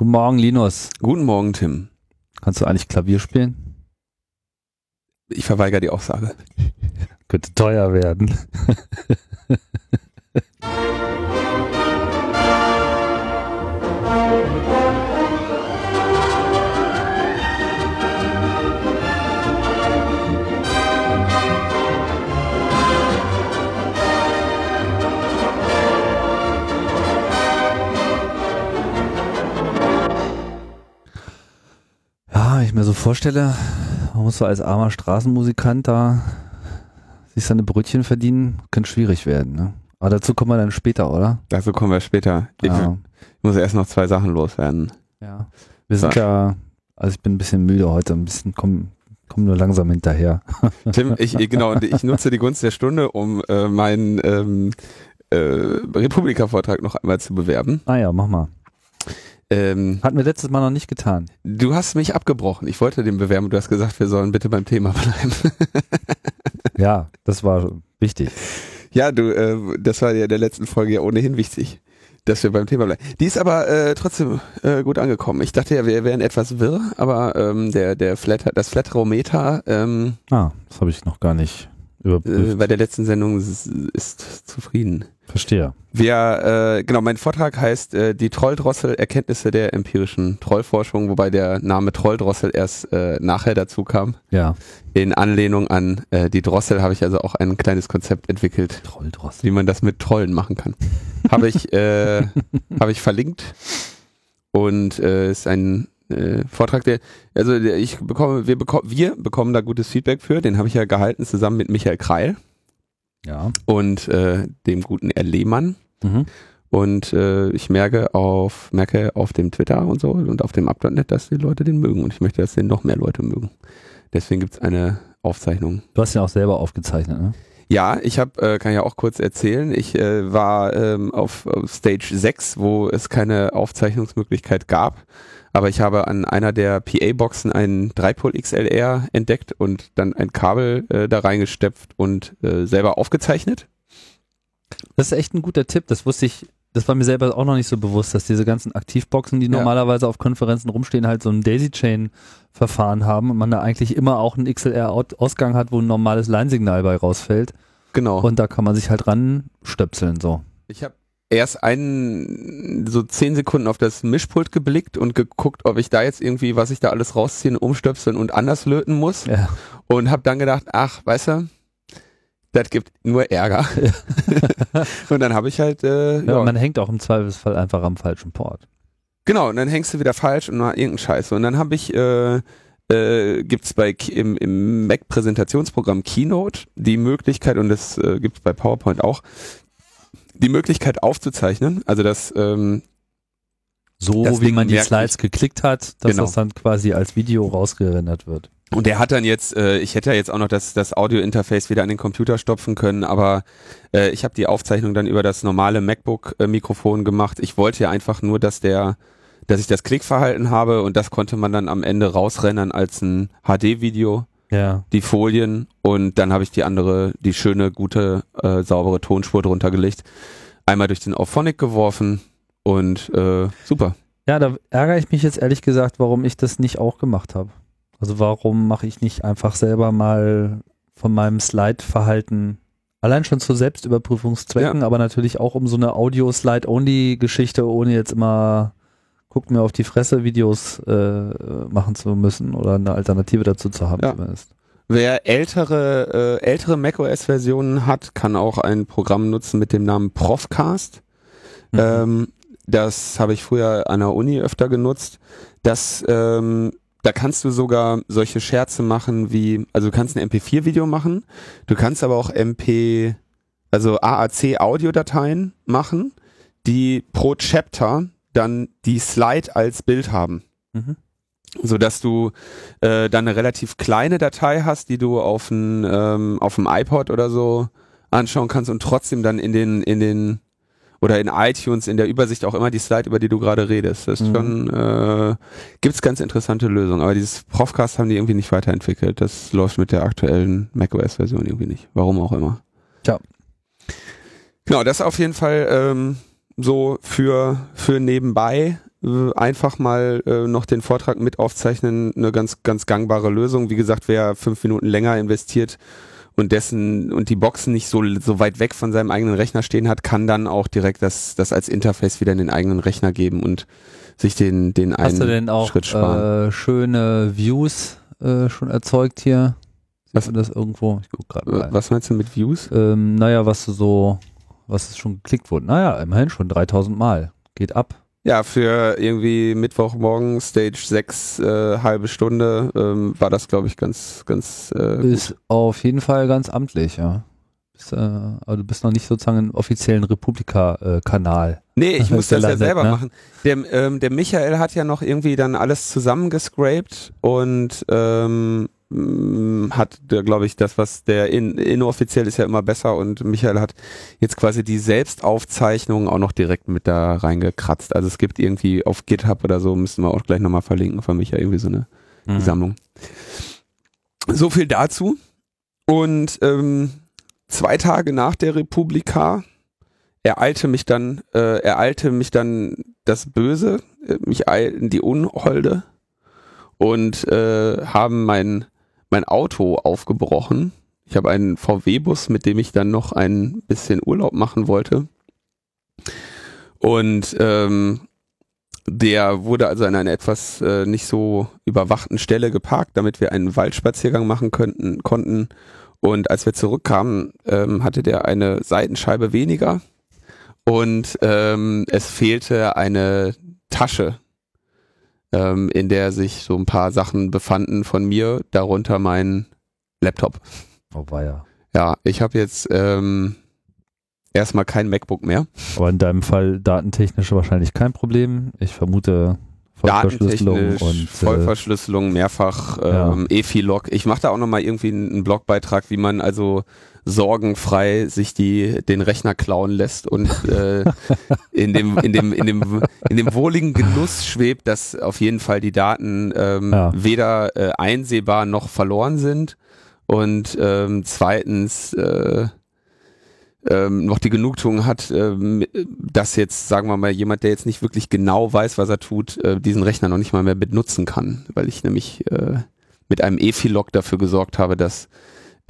Guten Morgen, Linus. Guten Morgen, Tim. Kannst du eigentlich Klavier spielen? Ich verweigere die Aussage. Könnte teuer werden. ich mir so vorstelle, man muss so als armer Straßenmusikant da sich seine Brötchen verdienen, könnte schwierig werden. Ne? Aber dazu kommen wir dann später, oder? Dazu kommen wir später. Ich, Ja. ich muss erst noch zwei Sachen loswerden. ja. Wir sind ja, also ich bin ein bisschen müde heute, ein bisschen, komm, komm nur langsam hinterher. Tim, ich genau, und ich nutze die Gunst der Stunde, um äh, meinen ähm, äh, Republika-Vortrag noch einmal zu bewerben. Ah ja, mach mal. Ähm, Hatten wir letztes Mal noch nicht getan. du hast mich abgebrochen. Ich wollte den bewerben du hast gesagt, wir sollen bitte beim Thema bleiben. Ja, das war wichtig. ja, du, äh, das war ja in der letzten Folge ja ohnehin wichtig, dass wir beim Thema bleiben. Die ist aber äh, trotzdem äh, gut angekommen. Ich dachte ja, wir wären etwas wirr, aber ähm, der der Flatter, das Flatterometer ähm, Ah, das habe ich noch gar nicht überprüft. äh, bei der letzten Sendung ist, ist zufrieden. Verstehe. Wir, äh, genau, mein Vortrag heißt äh, die Trolldrossel Erkenntnisse der empirischen Trollforschung, wobei der Name Trolldrossel erst äh, nachher dazu kam. Ja. In Anlehnung an äh, die Drossel habe ich also auch ein kleines Konzept entwickelt, Trolldrossel. wie man das mit Trollen machen kann. habe ich, äh, habe ich verlinkt und äh, ist ein Vortrag, der, also der, ich bekomme, wir bekommen, wir bekommen da gutes Feedback für. Den habe ich ja gehalten zusammen mit Michael Kreil Ja. und äh, dem guten R. Lehmann. Mhm. Und äh, ich merke auf, merke auf dem Twitter und so und auf dem Up.net, dass die Leute den mögen. Und ich möchte, dass den noch mehr Leute mögen. Deswegen gibt's eine Aufzeichnung. Du hast ja auch selber aufgezeichnet, ne? Ja, ich habe, äh, kann ja auch kurz erzählen, ich äh, war ähm, auf, auf Stage 6, wo es keine Aufzeichnungsmöglichkeit gab. Aber ich habe an einer der PA-Boxen einen 3-Pol XLR entdeckt und dann ein Kabel äh, da reingestepft und äh, selber aufgezeichnet. Das ist echt ein guter Tipp. Das wusste ich, das war mir selber auch noch nicht so bewusst, dass diese ganzen Aktivboxen, die Ja. normalerweise auf Konferenzen rumstehen, halt so ein Daisy-Chain-Verfahren haben und man da eigentlich immer auch einen XLR-Ausgang hat, wo ein normales Line-Signal bei rausfällt. Genau. Und da kann man sich halt ranstöpseln, so. Ich habe erst einen so zehn Sekunden auf das Mischpult geblickt und geguckt, ob ich da jetzt irgendwie, was ich da alles rausziehen, umstöpseln und anders löten muss. Ja. Und habe dann gedacht, ach, weißt du, das gibt nur Ärger. und dann habe ich halt, äh, Ja, ja, man hängt auch im Zweifelsfall einfach am falschen Port. genau, und dann hängst du wieder falsch und mal irgendeinen Scheiß. Und dann habe ich, äh, äh, gibt's bei Ki- im, im Mac-Präsentationsprogramm Keynote die Möglichkeit, und das äh, gibt's bei PowerPoint auch, die Möglichkeit aufzuzeichnen, also das ähm, So Das wie Ding man die Slides geklickt hat, dass Genau. das dann quasi als Video rausgerendert wird. Und der hat dann jetzt, äh, ich hätte ja jetzt auch noch das, das Audio-Interface wieder an den Computer stopfen können, aber äh, ich habe die Aufzeichnung dann über das normale MacBook-Mikrofon gemacht. Ich wollte ja einfach nur, dass der, dass ich das Klickverhalten habe und das konnte man dann am Ende rausrennen als ein HD-Video, Ja. die Folien und dann habe ich die andere, die schöne, gute, äh, saubere Tonspur drunter gelegt, einmal durch den Auphonic geworfen und äh, super. Ja, da ärgere ich mich jetzt ehrlich gesagt, warum ich das nicht auch gemacht habe. Also warum mache ich nicht einfach selber mal von meinem Slide-Verhalten, allein schon zu Selbstüberprüfungszwecken, aber natürlich auch um so eine Audio-Slide-Only-Geschichte, ohne jetzt immer guckt mir auf die Fresse Videos äh, machen zu müssen oder eine Alternative dazu zu haben Ja. zumindest. Wer ältere, äh, ältere macOS-Versionen hat, kann auch ein Programm nutzen mit dem Namen Profcast. Mhm. Ähm, das habe ich früher an der Uni öfter genutzt. Das, ähm, da kannst du sogar solche Scherze machen wie, also du kannst ein MP4-Video machen, du kannst aber auch MP, also AAC-Audiodateien machen, die pro Chapter dann die Slide als Bild haben Mhm. so dass du äh, dann eine relativ kleine Datei hast, die du auf ein ähm, auf dem iPod oder so anschauen kannst und trotzdem dann in den in den oder in iTunes in der Übersicht auch immer die Slide, über die du gerade redest. Das ist Mhm. schon äh, gibt's ganz interessante Lösungen, aber dieses Profcast haben die irgendwie nicht weiterentwickelt. Das läuft mit der aktuellen macOS-Version irgendwie nicht. Warum auch immer. Tja. Genau, das auf jeden Fall ähm, so für für nebenbei äh, einfach mal äh, noch den Vortrag mit aufzeichnen, eine ganz, ganz gangbare Lösung. Wie gesagt, wer fünf Minuten länger investiert und dessen und die Boxen nicht so, so weit weg von seinem eigenen Rechner stehen hat, kann dann auch direkt das, das als Interface wieder in den eigenen Rechner geben und sich den, den einen Hast du denn auch Schritt sparen. äh, schöne Views äh, schon erzeugt hier? Sieht Was- das irgendwo? Ich guck gerade mal. Was meinst du mit Views? Ähm, naja, was du so, was schon geklickt wurde. Naja, immerhin schon 3000 Mal. Geht ab. Ja, für irgendwie Mittwochmorgen, Stage 6, äh, halbe Stunde, ähm, war das, glaube ich, ganz, ganz äh. Ist auf jeden Fall ganz amtlich, ja. Bist, äh, aber du bist noch nicht sozusagen im offiziellen Republika-Kanal. Nee, ich muss das ja selber ne? machen. Der, ähm, der Michael hat ja noch irgendwie dann alles zusammengescrapt und ähm, hat, glaube ich, das, was der in, inoffiziell ist ja immer besser und Michael hat jetzt quasi die Selbstaufzeichnung auch noch direkt mit da reingekratzt. Also es gibt irgendwie auf GitHub oder so, müssen wir auch gleich nochmal verlinken von Michael irgendwie so eine Mhm. Sammlung. So viel dazu. Und ähm, zwei Tage nach der Republika ereilte mich dann, äh, ereilte mich dann das Böse, äh, mich eilten die Unholde und äh, haben mein, mein Auto aufgebrochen. Ich habe einen VW-Bus, mit dem ich dann noch ein bisschen Urlaub machen wollte. Und ähm, der wurde also an einer etwas äh, nicht so überwachten Stelle geparkt, damit wir einen Waldspaziergang machen könnten, konnten. Und als wir zurückkamen, ähm, hatte der eine Seitenscheibe weniger und ähm, es fehlte eine Tasche, ähm, in der sich so ein paar Sachen befanden von mir, darunter mein Laptop. Oh, war ja. Ja, ich habe jetzt ähm, erstmal kein MacBook mehr. Aber in deinem Fall datentechnisch wahrscheinlich kein Problem. Ich vermute Vollverschlüsselung und äh, Vollverschlüsselung, mehrfach Ja. ähm, EFI-Log. Ich mache da auch nochmal irgendwie einen Blogbeitrag, wie man also sorgenfrei sich die den Rechner klauen lässt und äh, in dem in dem in dem in dem wohligen Genuss schwebt, dass auf jeden Fall die Daten ähm, Ja. weder äh, einsehbar noch verloren sind und ähm, zweitens äh, ähm, noch die Genugtuung hat, ähm, dass jetzt, sagen wir mal, jemand, der jetzt nicht wirklich genau weiß, was er tut, äh, diesen Rechner noch nicht mal mehr benutzen kann, weil ich nämlich äh, mit einem EFI-Log dafür gesorgt habe, dass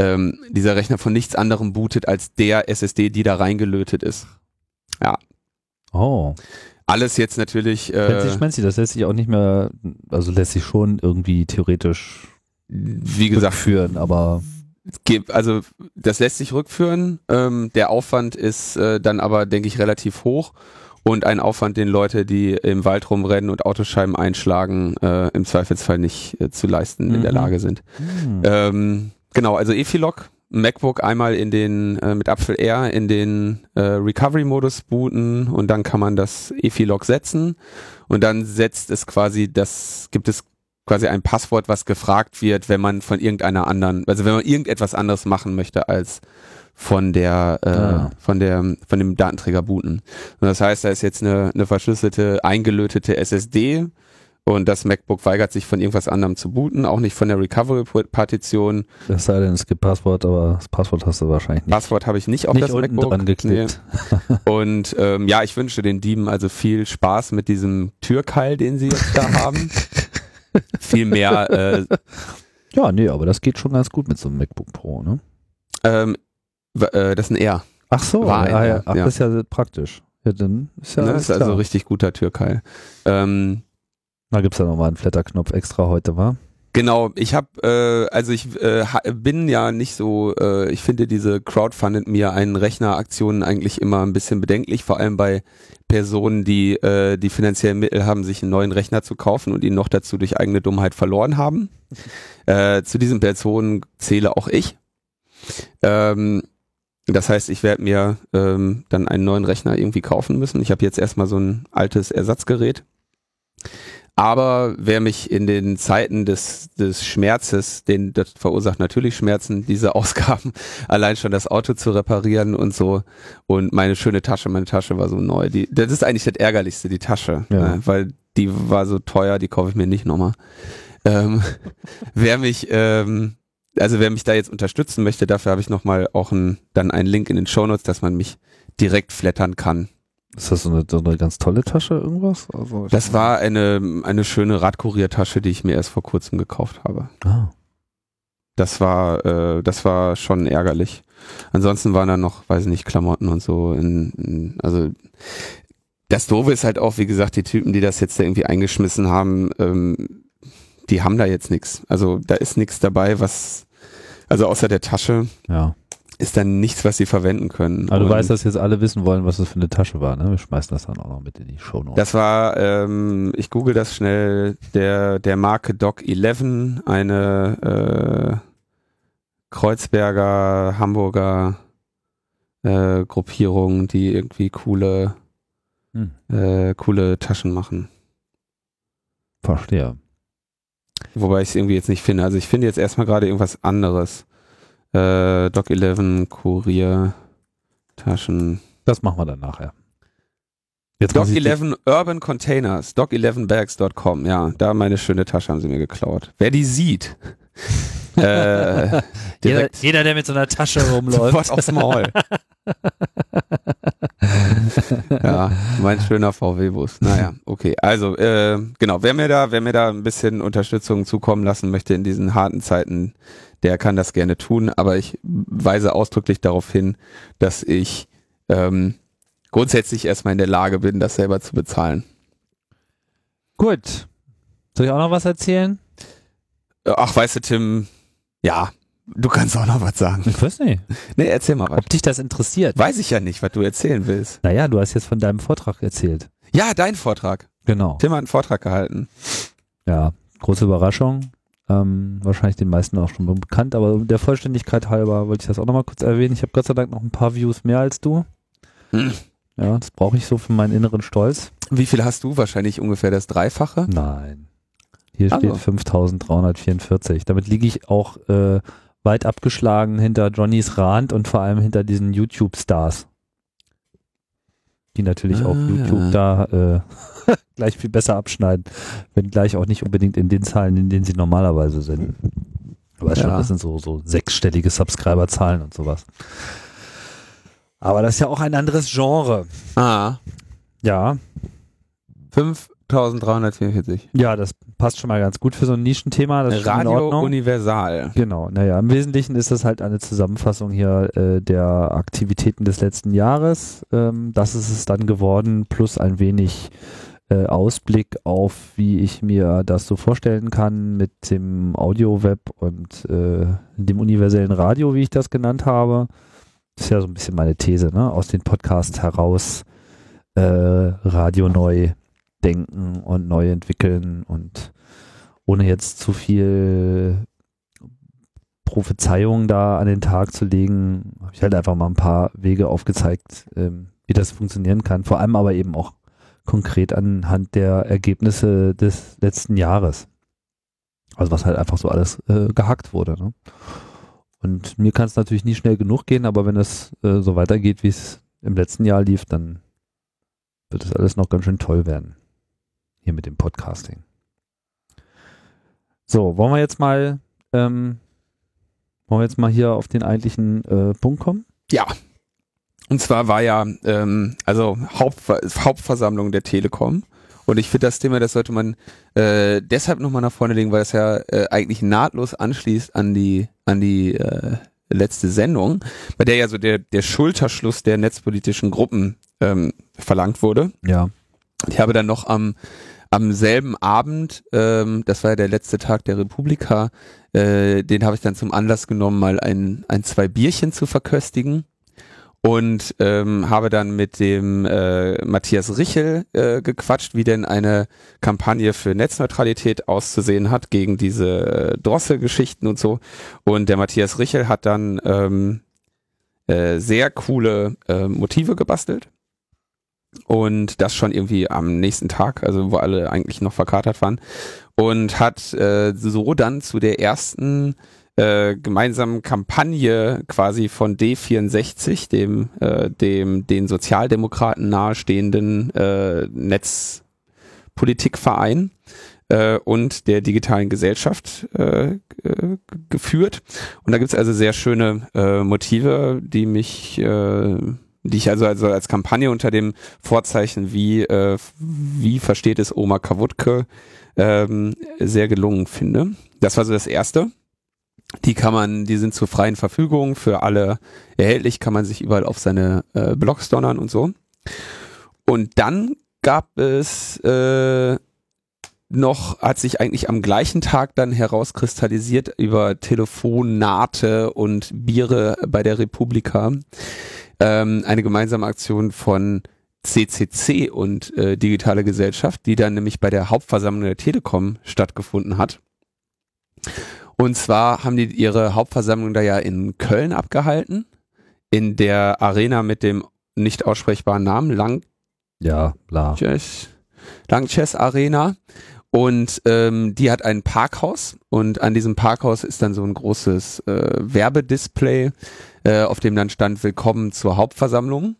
ähm, dieser Rechner von nichts anderem bootet als der SSD, die da reingelötet ist. oh, Alles jetzt natürlich, äh, Schmancy, das lässt sich auch nicht mehr, also lässt sich schon irgendwie theoretisch wie gesagt, führen, aber also das lässt sich rückführen. Ähm, der Aufwand ist äh, dann aber, denke ich, relativ hoch und ein Aufwand, den Leute, die im Wald rumrennen und Autoscheiben einschlagen, äh, im Zweifelsfall nicht äh, zu leisten in der Mhm. Lage sind. hm, Ähm, genau, also Efilog, MacBook einmal in den äh, mit Apfel R in den äh, Recovery-Modus booten und dann kann man das Efilog setzen und dann setzt es quasi das gibt es quasi ein Passwort, was gefragt wird, wenn man von irgendeiner anderen, also wenn man irgendetwas anderes machen möchte als von der äh, Ah. von der von dem Datenträger booten. Und das heißt, da ist jetzt eine, eine verschlüsselte eingelötete SSD und das MacBook weigert sich von irgendwas anderem zu booten, auch nicht von der Recovery-Partition. es sei denn, es gibt Passwort, aber das Passwort hast du wahrscheinlich nicht, Passwort habe ich nicht auf nicht das unten MacBook. dran geklickt. Nee. Und ähm, ja, ich wünsche den Dieben also viel Spaß mit diesem Türkeil, den sie jetzt da haben. viel mehr äh, Ja, nee, aber das geht schon ganz gut mit so einem MacBook Pro, ne? ähm, äh, das ist ein R. Ach so, War ein, ja, ja. ja, Ach, ja. das ist ja praktisch. Ja, dann ist ja ne? ist also richtig guter Türkeil. Ähm, Da gibt's ja nochmal einen Flatterknopf extra heute, wa? Genau, ich habe, äh, also ich äh, bin ja nicht so, äh, ich finde diese Crowdfunded mir einen Rechner-Aktionen eigentlich immer ein bisschen bedenklich, vor allem bei Personen, die äh, die finanziellen Mittel haben, sich einen neuen Rechner zu kaufen und ihn noch dazu durch eigene Dummheit verloren haben. Äh, zu diesen Personen zähle auch ich. Ähm, das heißt, ich werde mir ähm, dann einen neuen Rechner irgendwie kaufen müssen. Ich habe jetzt erstmal so ein altes Ersatzgerät. Aber wer mich in den Zeiten des, des Schmerzes, den, das verursacht natürlich Schmerzen, diese Ausgaben, allein schon das Auto zu reparieren und so. Und meine schöne Tasche, meine Tasche war so neu. Die, das ist eigentlich das Ärgerlichste, die Tasche. Ja. Äh, weil die war so teuer, die kaufe ich mir nicht nochmal. Ähm, wer mich, ähm, also wer mich da jetzt unterstützen möchte, dafür habe ich nochmal auch ein, dann einen Link in den Shownotes, dass man mich direkt flattern kann. Ist das so eine, so eine ganz tolle Tasche, irgendwas? Also Das war eine, eine schöne Radkuriertasche, die ich mir erst vor kurzem gekauft habe. Ah. Das war, äh, das war schon ärgerlich. Ansonsten waren da noch, weiß ich nicht, Klamotten und so. In, in, also das Doofe ist halt auch, wie gesagt, die Typen, die das jetzt da irgendwie eingeschmissen haben, ähm, die haben da jetzt nichts. Also da ist nichts dabei, was, also außer der Tasche Ja. Ist dann nichts, was sie verwenden können. Aber du Und weißt, dass jetzt alle wissen wollen, was das für eine Tasche war, ne? Wir schmeißen das dann auch noch mit in die Show Notes. Das war, ähm, ich google das schnell, der, der Marke Doc 11, eine äh, Kreuzberger, Hamburger äh, Gruppierung, die irgendwie coole, Hm. äh, coole Taschen machen. Verstehe. Wobei ich es irgendwie jetzt nicht finde. Also ich finde jetzt erstmal gerade irgendwas anderes. Äh, Doc 11, Kurier, Taschen. Das machen wir dann nachher. Jetzt Doc muss ich die- 11 Urban Containers, doc11bags.com, ja, da meine schöne Tasche haben sie mir geklaut. Wer die sieht, äh, Jeder, jeder, der mit so einer Tasche rumläuft. sofort aufs Maul. ja, mein schöner VW-Bus. Naja, okay. Also, äh, genau, wer mir da, wer mir da ein bisschen Unterstützung zukommen lassen möchte in diesen harten Zeiten, der kann das gerne tun, aber ich weise ausdrücklich darauf hin, dass ich ähm, grundsätzlich erstmal in der Lage bin, das selber zu bezahlen. Gut. Soll ich auch noch was erzählen? Äh, Ach, weißt du, Tim, ja, du kannst auch noch was sagen. Ich weiß nicht. Nee, erzähl mal was. Ob dich das interessiert? Weiß ich ja nicht, was du erzählen willst. Naja, du hast jetzt von deinem Vortrag erzählt. Ja, dein Vortrag. Genau. Tim hat einen Vortrag gehalten. Ja, große Überraschung. Ähm, wahrscheinlich den meisten auch schon bekannt, aber der Vollständigkeit halber wollte ich das auch nochmal kurz erwähnen. Ich habe Gott sei Dank noch ein paar Views mehr als du. Hm. Ja, das brauche ich so für meinen inneren Stolz. Wie viel hast du? Wahrscheinlich ungefähr das Dreifache. Nein. Hier Also. steht 5344. Damit liege ich auch äh, weit abgeschlagen hinter Johnnys Rand und vor allem hinter diesen YouTube-Stars. Die natürlich Ah, YouTube da äh, gleich viel besser abschneiden, wenn gleich auch nicht unbedingt in den Zahlen, in denen sie normalerweise sind. Aber schon, Ja. das sind so, so sechsstellige Subscriber-Zahlen und sowas. Aber das ist ja auch ein anderes Genre. Ah, Ja, 5344. ja, das passt schon mal ganz gut für so ein Nischenthema. Das Radio. Universal. Genau, naja, im Wesentlichen ist das halt eine Zusammenfassung hier äh, der Aktivitäten des letzten Jahres. Ähm, das ist es dann geworden, plus ein wenig äh, Ausblick auf, wie ich mir das so vorstellen kann mit dem Audio-Web und äh, dem universellen Radio, wie ich das genannt habe. Das ist ja so ein bisschen meine These, ne? Aus den Podcasts heraus äh, Radio neu denken und neu entwickeln und ohne jetzt zu viel Prophezeiungen da an den Tag zu legen, habe ich halt einfach mal ein paar Wege aufgezeigt, ähm, wie das funktionieren kann. Vor allem aber eben auch konkret anhand der Ergebnisse des letzten Jahres. Also was halt einfach so alles äh, gehackt wurde. Ne? Und mir kann es natürlich nie schnell genug gehen, aber wenn es äh, so weitergeht, wie es im letzten Jahr lief, dann wird es alles noch ganz schön toll werden. Hier mit dem Podcasting. So, wollen wir jetzt mal, ähm, wollen wir jetzt mal hier auf den eigentlichen äh, Punkt kommen? Ja. Und zwar war ja, ähm, also Hauptver Hauptversammlung der Telekom. Und ich finde das Thema, das sollte man äh, deshalb nochmal nach vorne legen, weil es ja äh, eigentlich nahtlos anschließt an die, an die äh, letzte Sendung, bei der ja so der, der Schulterschluss der netzpolitischen Gruppen ähm, verlangt wurde. Ja. Ich habe dann noch am, am selben Abend, ähm, das war ja der letzte Tag der Republika, äh, den habe ich dann zum Anlass genommen, mal ein, ein, zwei Bierchen zu verköstigen und ähm, habe dann mit dem äh, Matthias Richel äh, gequatscht, wie denn eine Kampagne für Netzneutralität auszusehen hat gegen diese äh, Drosselgeschichten und so. Und der Matthias Richel hat dann ähm, äh, sehr coole äh, Motive gebastelt. Und das schon irgendwie am nächsten Tag, also wo alle eigentlich noch verkatert waren. Und hat äh, so dann zu der ersten äh, gemeinsamen Kampagne quasi von D64, dem, äh, dem den Sozialdemokraten nahestehenden äh, Netzpolitikverein äh, und der digitalen Gesellschaft äh, geführt. Und da gibt's also sehr schöne äh, Motive, die mich äh, die ich also, also als Kampagne unter dem Vorzeichen, wie, äh, wie versteht es Oma Kawutke, ähm, sehr gelungen finde. Das war so das erste. Die kann man, die sind zur freien Verfügung für alle erhältlich, kann man sich überall auf seine äh, Blogs donnern und so. Und dann gab es äh, noch, hat sich eigentlich am gleichen Tag dann herauskristallisiert über Telefonate und Biere bei der Republika ähm, eine gemeinsame Aktion von CCC und äh, Digitale Gesellschaft, die dann nämlich bei der Hauptversammlung der Telekom stattgefunden hat. Und zwar haben die ihre Hauptversammlung da ja in Köln abgehalten, in der Arena mit dem nicht aussprechbaren Namen Lang ja, bla. Chess, Langchess Arena. Und ähm, die hat ein Parkhaus und an diesem Parkhaus ist dann so ein großes äh, Werbedisplay, äh, auf dem dann stand Willkommen zur Hauptversammlung.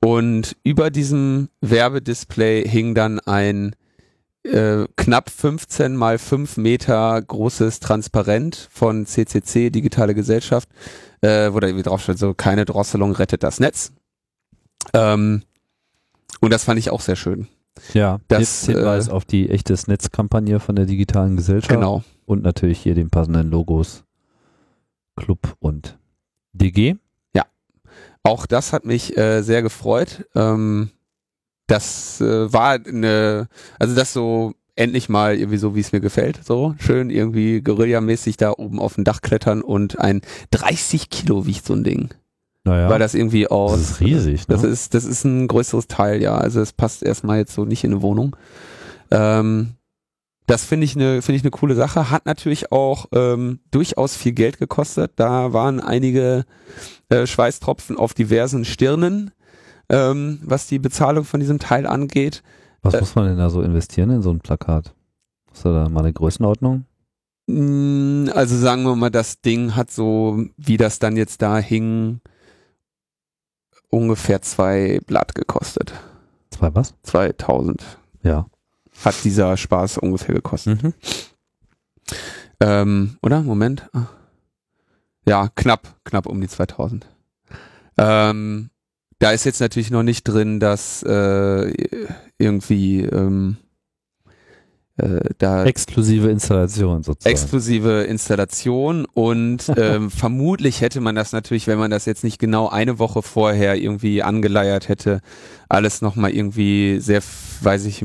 Und über diesem Werbedisplay hing dann ein äh, knapp 15 mal 5 Meter großes Transparent von CCC, Digitale Gesellschaft, äh, wo da irgendwie drauf steht, so keine Drosselung rettet das Netz. Ähm, und das fand ich auch sehr schön. Ja, Das, das Hinweis äh, auf die echtes Netzkampagne von der digitalen Gesellschaft. Genau. Und natürlich hier den passenden Logos Club und DG. Auch das hat mich äh, sehr gefreut. Ähm, das äh, war eine, also das so endlich mal irgendwie so, wie es mir gefällt. So schön irgendwie Guerillamäßig da oben auf dem Dach klettern und ein 30 Kilo wiegt so ein Ding. Naja, Weil das irgendwie aus. das ist riesig. Das ne? ist, das ist ein größeres Teil, ja. Also es passt erstmal jetzt so nicht in eine Wohnung. Ähm, das finde ich eine finde ich eine coole Sache. Hat natürlich auch ähm, durchaus viel Geld gekostet. Da waren einige äh, Schweißtropfen auf diversen Stirnen, ähm, was die Bezahlung von diesem Teil angeht. Was äh, muss man denn da so investieren in so ein Plakat? Hast du da mal eine Größenordnung? Mm, Also sagen wir mal, das Ding hat so, wie das dann jetzt da hing, ungefähr zwei Blatt gekostet. Zwei was? 2000 Ja. Hat dieser Spaß ungefähr gekostet. Mhm. Ähm, oder? Moment. Ah. Ja, knapp, knapp um die 2000. Ähm, da ist jetzt natürlich noch nicht drin, dass äh, irgendwie ähm, äh, da Exklusive Installation sozusagen. exklusive Installation und ähm, vermutlich hätte man das natürlich, wenn man das jetzt nicht genau eine Woche vorher irgendwie angeleiert hätte, alles nochmal irgendwie sehr, weiß ich,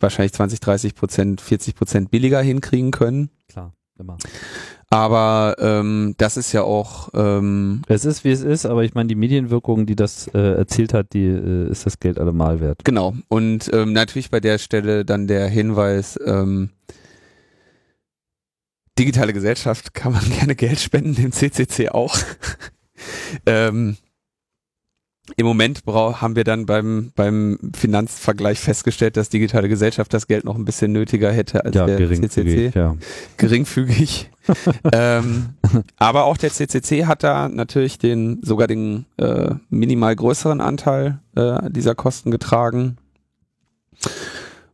wahrscheinlich 20, 30 Prozent, 40 Prozent billiger hinkriegen können. Klar, immer. Aber ähm, das ist ja auch, ähm, Es ist, wie es ist, aber ich meine, die Medienwirkung, die das äh, erzielt hat, die äh, ist das Geld allemal wert. genau. Und ähm, natürlich bei der Stelle dann der Hinweis, ähm, digitale Gesellschaft kann man gerne Geld spenden, dem CCC auch. ähm, Im Moment haben wir dann beim, beim Finanzvergleich festgestellt, dass digitale Gesellschaft das Geld noch ein bisschen nötiger hätte als Ja, der geringfügig, CCC. ja. geringfügig. ähm, aber auch der CCC hat da natürlich den sogar den äh, minimal größeren Anteil äh, dieser Kosten getragen.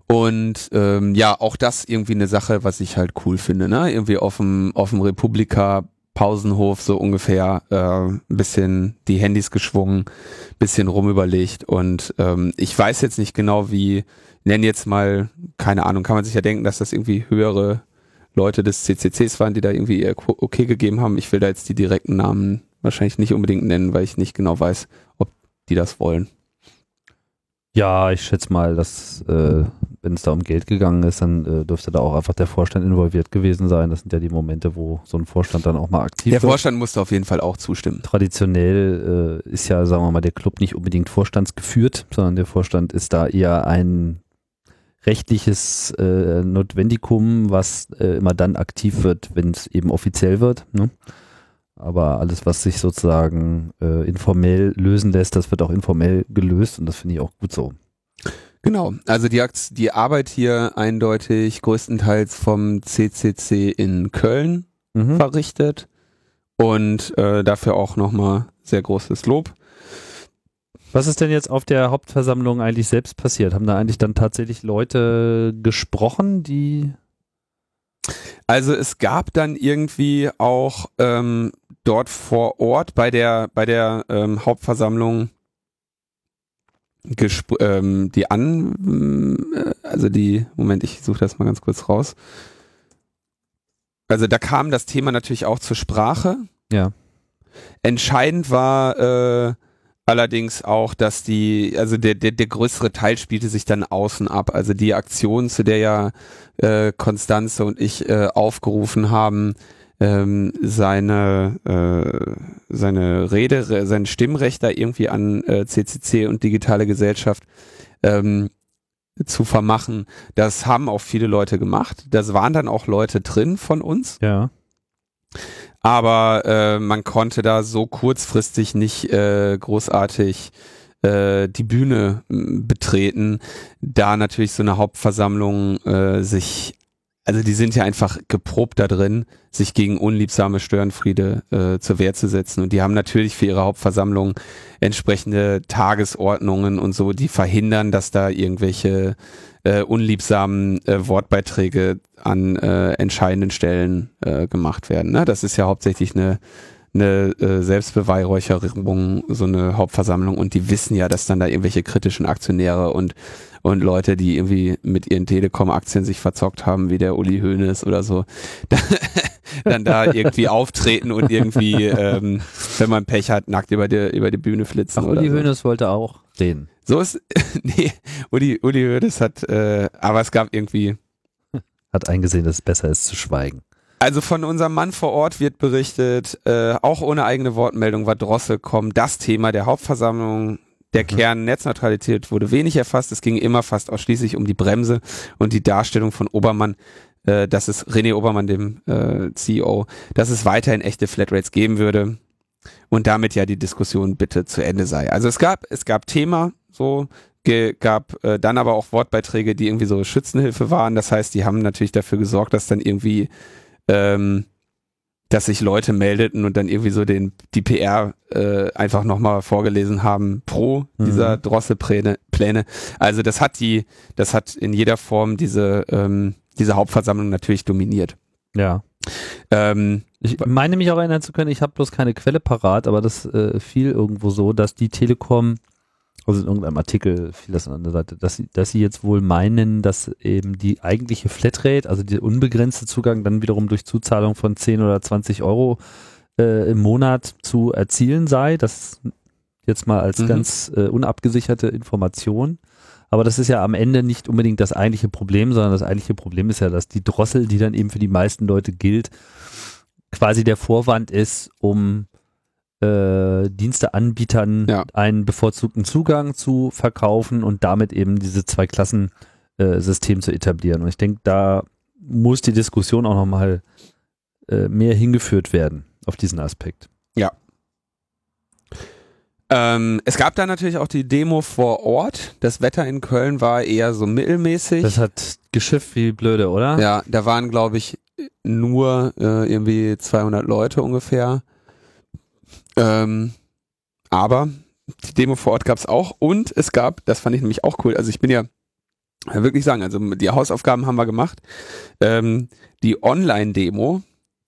Und ähm, ja, auch das irgendwie eine Sache, was ich halt cool finde, ne? Irgendwie auf dem auf dem Republika Pausenhof so ungefähr äh, ein bisschen die Handys geschwungen, bisschen rumüberlegt und ähm, ich weiß jetzt nicht genau wie, nenn jetzt mal, keine Ahnung, kann man sich ja denken, dass das irgendwie höhere Leute des CCCs waren, die da irgendwie ihr okay gegeben haben. Ich will da jetzt die direkten Namen wahrscheinlich nicht unbedingt nennen, weil ich nicht genau weiß, ob die das wollen. Ja, ich schätze mal, dass äh, wenn es da um Geld gegangen ist, dann äh, dürfte da auch einfach der Vorstand involviert gewesen sein. Das sind ja die Momente, wo so ein Vorstand dann auch mal aktiv Der wird. Vorstand musste auf jeden Fall auch zustimmen. Traditionell äh, ist ja, sagen wir mal, der Club nicht unbedingt vorstandsgeführt, sondern der Vorstand ist da eher ein rechtliches äh, Notwendikum, was äh, immer dann aktiv wird, wenn es eben offiziell wird. Ne? Aber alles, was sich sozusagen äh, informell lösen lässt, das wird auch informell gelöst und das finde ich auch gut so. Genau, also die, Akt die Arbeit hier eindeutig größtenteils vom CCC in Köln Mhm. verrichtet und äh, dafür auch nochmal sehr großes Lob. Was ist denn jetzt auf der Hauptversammlung eigentlich selbst passiert? Haben da eigentlich dann tatsächlich Leute gesprochen, die Also es gab dann irgendwie auch ähm, dort vor Ort bei der, bei der ähm, Hauptversammlung ähm, die an, äh, also die, Moment, ich suche das mal ganz kurz raus. Also da kam das Thema natürlich auch zur Sprache. Ja. Entscheidend war äh, allerdings auch, dass die, also der, der, der größere Teil spielte sich dann außen ab. Also die Aktion, zu der ja äh, Konstanze und ich äh, aufgerufen haben, ähm, seine, äh, seine Rede, sein Stimmrecht da irgendwie an äh, CCC und digitale Gesellschaft ähm, zu vermachen. Das haben auch viele Leute gemacht. Das waren dann auch Leute drin von uns. Ja. Aber äh, man konnte da so kurzfristig nicht äh, großartig äh, die Bühne betreten, da natürlich so eine Hauptversammlung äh, sich also die sind ja einfach geprobt da drin, sich gegen unliebsame Störenfriede äh, zur Wehr zu setzen. Und die haben natürlich für ihre Hauptversammlung entsprechende Tagesordnungen und so, die verhindern, dass da irgendwelche äh, unliebsamen äh, Wortbeiträge an äh, entscheidenden Stellen äh, gemacht werden. Ne? Das ist ja hauptsächlich eine eine äh, Selbstbeweihräucherung, so eine Hauptversammlung und die wissen ja, dass dann da irgendwelche kritischen Aktionäre und und Leute, die irgendwie mit ihren Telekom-Aktien sich verzockt haben, wie der Uli Hoeneß oder so, dann da irgendwie auftreten und irgendwie, ähm, wenn man Pech hat, nackt über die, über die Bühne flitzen. Ach, Uli so. Hoeneß wollte auch reden. So ist, nee, Uli, Uli Hoeneß hat, äh, aber es gab irgendwie. Hat eingesehen, dass es besser ist zu schweigen. Also von unserem Mann vor Ort wird berichtet, äh, auch ohne eigene Wortmeldung war Drosselcom das Thema der Hauptversammlung. Der mhm. Kern Netzneutralität wurde wenig erfasst. Es ging immer fast ausschließlich um die Bremse und die Darstellung von Obermann, äh, dass es René Obermann, dem äh, CEO, dass es weiterhin echte Flatrates geben würde und damit ja die Diskussion bitte zu Ende sei. Also es gab, es gab Thema, so, gab äh, dann aber auch Wortbeiträge, die irgendwie so Schützenhilfe waren. Das heißt, die haben natürlich dafür gesorgt, dass dann irgendwie ähm, dass sich Leute meldeten und dann irgendwie so den die PR äh, einfach nochmal vorgelesen haben pro dieser mhm. Drosselpläne. Pläne. Also das hat die, das hat in jeder Form diese ähm, diese Hauptversammlung natürlich dominiert. Ja. Ähm, ich meine mich auch erinnern zu können, ich habe bloß keine Quelle parat, aber das äh, fiel irgendwo so, dass die Telekom also in irgendeinem Artikel fiel das an der Seite, dass sie, dass sie jetzt wohl meinen, dass eben die eigentliche Flatrate, also der unbegrenzte Zugang dann wiederum durch Zuzahlung von 10 oder 20 Euro äh, im Monat zu erzielen sei. Das jetzt mal als mhm. ganz äh, unabgesicherte Information. Aber das ist ja am Ende nicht unbedingt das eigentliche Problem, sondern das eigentliche Problem ist ja, dass die Drossel, die dann eben für die meisten Leute gilt, quasi der Vorwand ist, um äh, Diensteanbietern ja. einen bevorzugten Zugang zu verkaufen und damit eben diese zwei Klassen äh, zu etablieren. Und ich denke, da muss die Diskussion auch nochmal äh, mehr hingeführt werden auf diesen Aspekt. Ja. Ähm, es gab da natürlich auch die Demo vor Ort. Das Wetter in Köln war eher so mittelmäßig. Das hat geschifft wie blöde, oder? Ja, da waren, glaube ich, nur äh, irgendwie 200 Leute ungefähr. Ähm, aber die Demo vor Ort gab es auch und es gab, das fand ich nämlich auch cool, also ich bin ja wirklich sagen, also die Hausaufgaben haben wir gemacht. Ähm, die Online-Demo,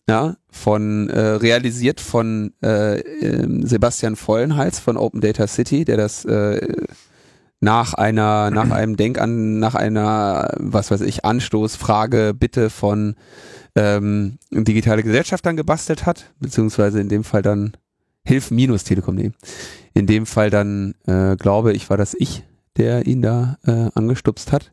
ja, von äh, realisiert von äh, äh, Sebastian Vollenhals von Open Data City, der das äh, nach einer, nach einem Denk an, nach einer, was weiß ich, Anstoßfrage, Bitte von ähm, digitale Gesellschaft dann gebastelt hat, beziehungsweise in dem Fall dann hilf-telekom.de. In dem Fall dann, äh, glaube ich, war das ich, der ihn da äh, angestupst hat.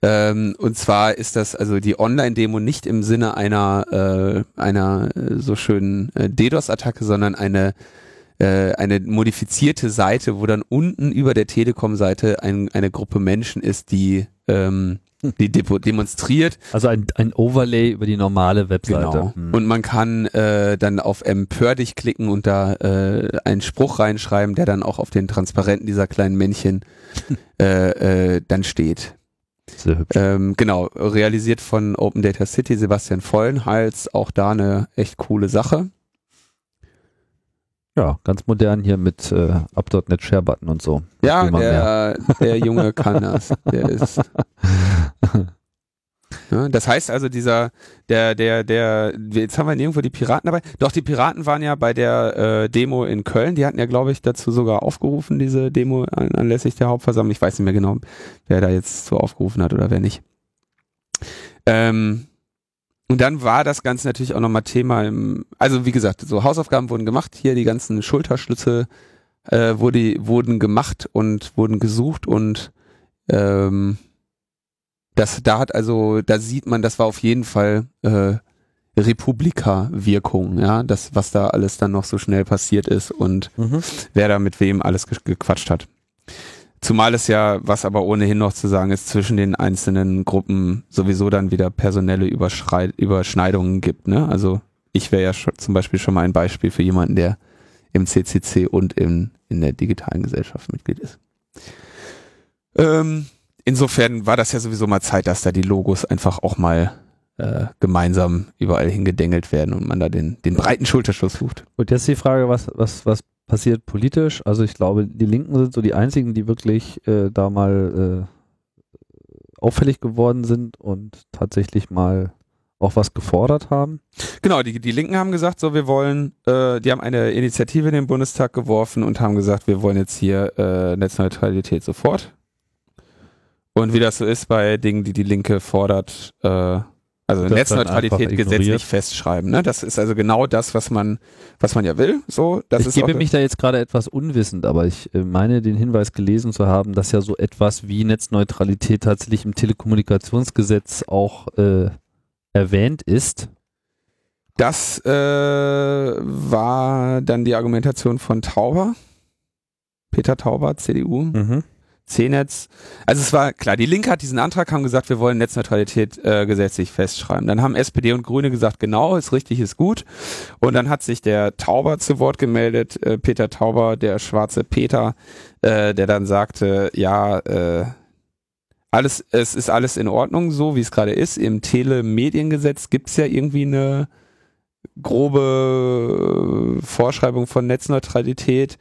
Ähm, und zwar ist das also die Online-Demo nicht im Sinne einer, äh, einer äh, so schönen äh, DDoS-Attacke, sondern eine, äh, eine modifizierte Seite, wo dann unten über der Telekom-Seite ein, eine Gruppe Menschen ist, die ähm, die demonstriert. Also ein, ein Overlay über die normale Webseite. Genau. Hm. Und man kann äh, dann auf Empör dich klicken und da äh, einen Spruch reinschreiben, der dann auch auf den Transparenten dieser kleinen Männchen äh, äh, dann steht. Sehr hübsch. Ähm, genau, realisiert von Open Data City, Sebastian Vollenhals, auch da eine echt coole Sache. Ja, ganz modern hier mit äh, Up.NET Share Button und so. Ja, der, der Junge kann das. Der ist. Ja, das heißt also, dieser, der, der, der, jetzt haben wir nirgendwo die Piraten dabei. Doch, die Piraten waren ja bei der äh, Demo in Köln. Die hatten ja, glaube ich, dazu sogar aufgerufen, diese Demo an, anlässlich der Hauptversammlung. Ich weiß nicht mehr genau, wer da jetzt so aufgerufen hat oder wer nicht. Ähm, und dann war das Ganze natürlich auch nochmal Thema im, also wie gesagt, so Hausaufgaben wurden gemacht, hier die ganzen Schulterschlüsse äh, wurde, wurden gemacht und wurden gesucht und ähm, das, da hat also, da sieht man, das war auf jeden Fall äh, Republika-Wirkung, ja, das, was da alles dann noch so schnell passiert ist und mhm. wer da mit wem alles gequatscht hat. Zumal es ja, was aber ohnehin noch zu sagen ist, zwischen den einzelnen Gruppen sowieso dann wieder personelle Überschrei Überschneidungen gibt. Ne? Also ich wäre ja schon, zum Beispiel schon mal ein Beispiel für jemanden, der im CCC und in, in der digitalen Gesellschaft Mitglied ist. Ähm, insofern war das ja sowieso mal Zeit, dass da die Logos einfach auch mal äh, gemeinsam überall hingedengelt werden und man da den, den breiten Schulterschluss sucht. Und jetzt die Frage, was, was, was passiert politisch? Also ich glaube, die Linken sind so die einzigen, die wirklich äh, da mal äh, auffällig geworden sind und tatsächlich mal auch was gefordert haben? Genau, die, die Linken haben gesagt, so wir wollen, äh, die haben eine Initiative in den Bundestag geworfen und haben gesagt, wir wollen jetzt hier äh, Netzneutralität sofort. Und wie das so ist bei Dingen, die die Linke fordert, äh, also das Netzneutralität gesetzlich festschreiben. Ne? Das ist also genau das, was man, was man ja will. So, das ich ist gebe mich da jetzt gerade etwas unwissend, aber ich äh, meine den Hinweis gelesen zu haben, dass ja so etwas wie Netzneutralität tatsächlich im Telekommunikationsgesetz auch äh, erwähnt ist. Das äh, war dann die Argumentation von Tauber, Peter Tauber, CDU. Mhm. C-Netz. Also es war klar, die Linke hat diesen Antrag, haben gesagt, wir wollen Netzneutralität äh, gesetzlich festschreiben. Dann haben SPD und Grüne gesagt, genau, ist richtig, ist gut. Und dann hat sich der Tauber zu Wort gemeldet, äh, Peter Tauber, der schwarze Peter, äh, der dann sagte, ja, äh, alles, es ist alles in Ordnung, so wie es gerade ist. Im Telemediengesetz gibt es ja irgendwie eine grobe Vorschreibung von Netzneutralität.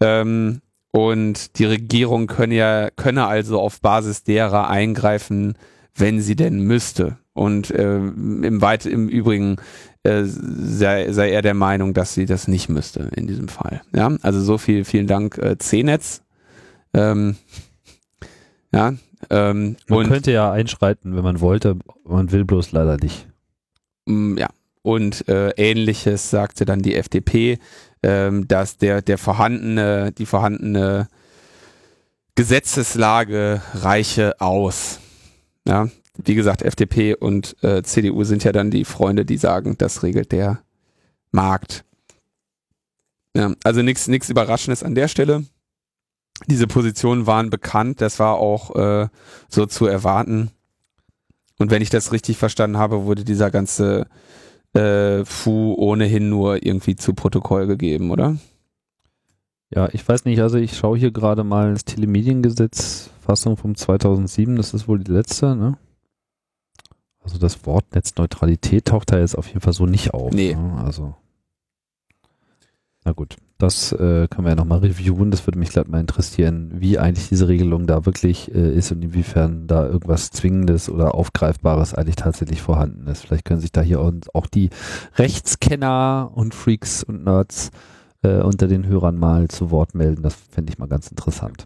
Ähm, und die Regierung könne ja, könne also auf Basis derer eingreifen, wenn sie denn müsste. Und äh, im weit im Übrigen äh, sei, sei er der Meinung, dass sie das nicht müsste in diesem Fall. Ja, also so viel, vielen Dank, äh, C-Netz. Ähm, ja, ähm, man könnte ja einschreiten, wenn man wollte, man will bloß leider nicht. Mm, ja, und äh, ähnliches sagte dann die FDP, ähm, dass der, der vorhandene, die vorhandene Gesetzeslage reiche aus. Ja, wie gesagt, FDP und äh, CDU sind ja dann die Freunde, die sagen, das regelt der Markt. Ja, also nichts nichts Überraschendes an der Stelle diese Positionen waren bekannt, das war auch äh, so zu erwarten. Und wenn ich das richtig verstanden habe, wurde dieser ganze äh, Fu ohnehin nur irgendwie zu Protokoll gegeben, oder? Ja, ich weiß nicht, also ich schaue hier gerade mal das Telemediengesetz, Fassung vom 2007, das ist wohl die letzte, ne? Also das Wort Netzneutralität taucht da jetzt auf jeden Fall so nicht auf. Nee. Ne? Also, na gut. Das äh, können wir ja nochmal reviewen. Das würde mich gleich mal interessieren, wie eigentlich diese Regelung da wirklich äh, ist und inwiefern da irgendwas Zwingendes oder Aufgreifbares eigentlich tatsächlich vorhanden ist. Vielleicht können sich da hier auch die Rechtskenner und Freaks und Nerds äh, unter den Hörern mal zu Wort melden. Das fände ich mal ganz interessant.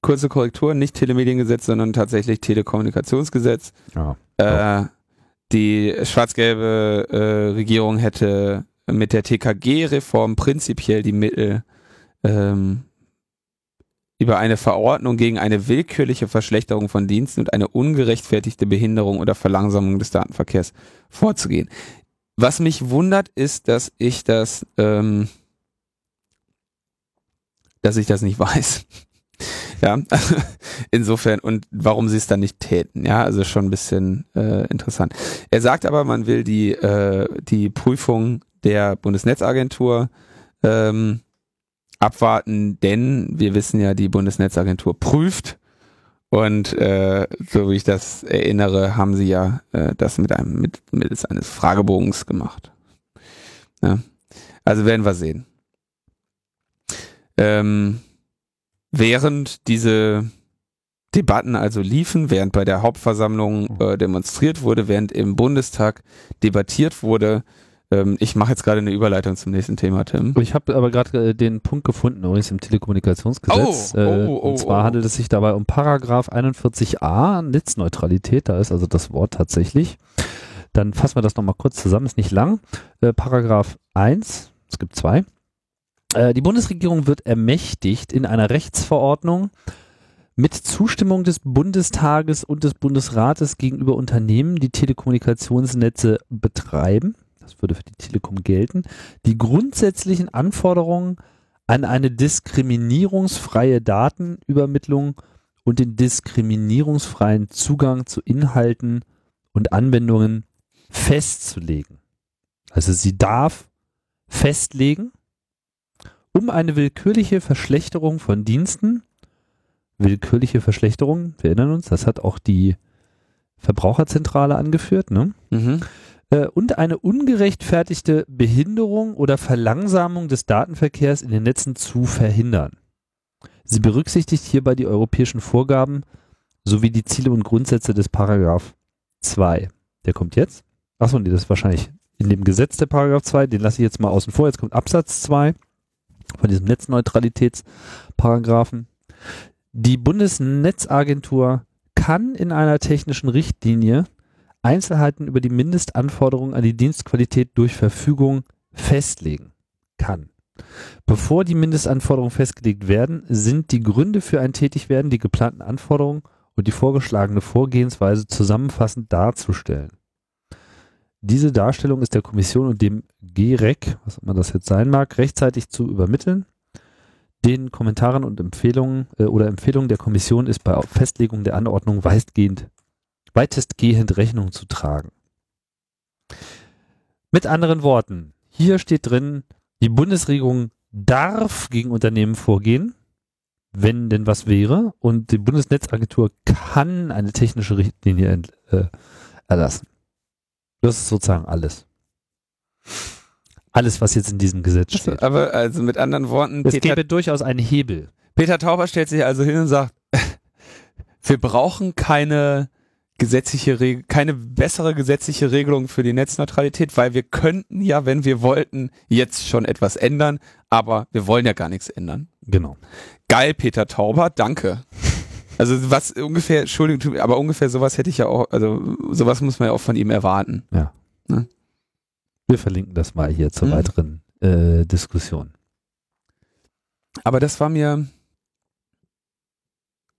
Kurze Korrektur, nicht Telemediengesetz, sondern tatsächlich Telekommunikationsgesetz. Ja, äh, die schwarz-gelbe äh, Regierung hätte mit der TKG-Reform prinzipiell die Mittel ähm, über eine Verordnung gegen eine willkürliche Verschlechterung von Diensten und eine ungerechtfertigte Behinderung oder Verlangsamung des Datenverkehrs vorzugehen. Was mich wundert, ist, dass ich das, ähm, dass ich das nicht weiß. ja, insofern und warum sie es dann nicht täten. Ja, also schon ein bisschen äh, interessant. Er sagt aber, man will die äh, die Prüfung der Bundesnetzagentur ähm, abwarten, denn wir wissen ja, die Bundesnetzagentur prüft und äh, so wie ich das erinnere, haben sie ja äh, das mit einem mit, mittels eines Fragebogens gemacht. Ja. Also werden wir sehen. Ähm, während diese Debatten also liefen, während bei der Hauptversammlung äh, demonstriert wurde, während im Bundestag debattiert wurde. Ähm, ich mache jetzt gerade eine Überleitung zum nächsten Thema, Tim. Ich habe aber gerade äh, den Punkt gefunden, übrigens im Telekommunikationsgesetz. Oh, oh, äh, oh, und zwar oh. handelt es sich dabei um Paragraph 41a, Netzneutralität, da ist also das Wort tatsächlich. Dann fassen wir das nochmal kurz zusammen, ist nicht lang. Äh, Paragraph 1, es gibt zwei. Äh, die Bundesregierung wird ermächtigt, in einer Rechtsverordnung mit Zustimmung des Bundestages und des Bundesrates gegenüber Unternehmen, die Telekommunikationsnetze betreiben, das würde für die Telekom gelten, die grundsätzlichen Anforderungen an eine diskriminierungsfreie Datenübermittlung und den diskriminierungsfreien Zugang zu Inhalten und Anwendungen festzulegen. Also sie darf festlegen, um eine willkürliche Verschlechterung von Diensten, willkürliche Verschlechterung, wir erinnern uns, das hat auch die Verbraucherzentrale angeführt, ne? Mhm. Äh, und eine ungerechtfertigte Behinderung oder Verlangsamung des Datenverkehrs in den Netzen zu verhindern. Sie berücksichtigt hierbei die europäischen Vorgaben sowie die Ziele und Grundsätze des Paragraph 2. Der kommt jetzt. Achso, nee, das ist wahrscheinlich in dem Gesetz der Paragraph 2, den lasse ich jetzt mal außen vor. Jetzt kommt Absatz 2 von diesem Netzneutralitätsparagraphen. Die Bundesnetzagentur kann in einer technischen Richtlinie Einzelheiten über die Mindestanforderungen an die Dienstqualität durch Verfügung festlegen kann. Bevor die Mindestanforderungen festgelegt werden, sind die Gründe für ein Tätigwerden, die geplanten Anforderungen und die vorgeschlagene Vorgehensweise zusammenfassend darzustellen. Diese Darstellung ist der Kommission und dem GREC, was immer das jetzt sein mag, rechtzeitig zu übermitteln. Den Kommentaren und Empfehlungen äh, oder Empfehlungen der Kommission ist bei Festlegung der Anordnung weitgehend, weitestgehend Rechnung zu tragen. Mit anderen Worten, hier steht drin, die Bundesregierung darf gegen Unternehmen vorgehen, wenn denn was wäre, und die Bundesnetzagentur kann eine technische Richtlinie ent, äh, erlassen. Das ist sozusagen alles. Alles, was jetzt in diesem Gesetz steht. Aber also mit anderen Worten, Es Peter, gäbe durchaus einen Hebel. Peter Tauber stellt sich also hin und sagt, wir brauchen keine gesetzliche Reg keine bessere gesetzliche Regelung für die Netzneutralität, weil wir könnten ja, wenn wir wollten, jetzt schon etwas ändern, aber wir wollen ja gar nichts ändern. Genau. Geil, Peter Tauber, danke. Also was ungefähr, Entschuldigung, aber ungefähr sowas hätte ich ja auch, also sowas muss man ja auch von ihm erwarten. Wir verlinken das mal hier zur Mhm. weiteren äh, Diskussion. Aber das war mir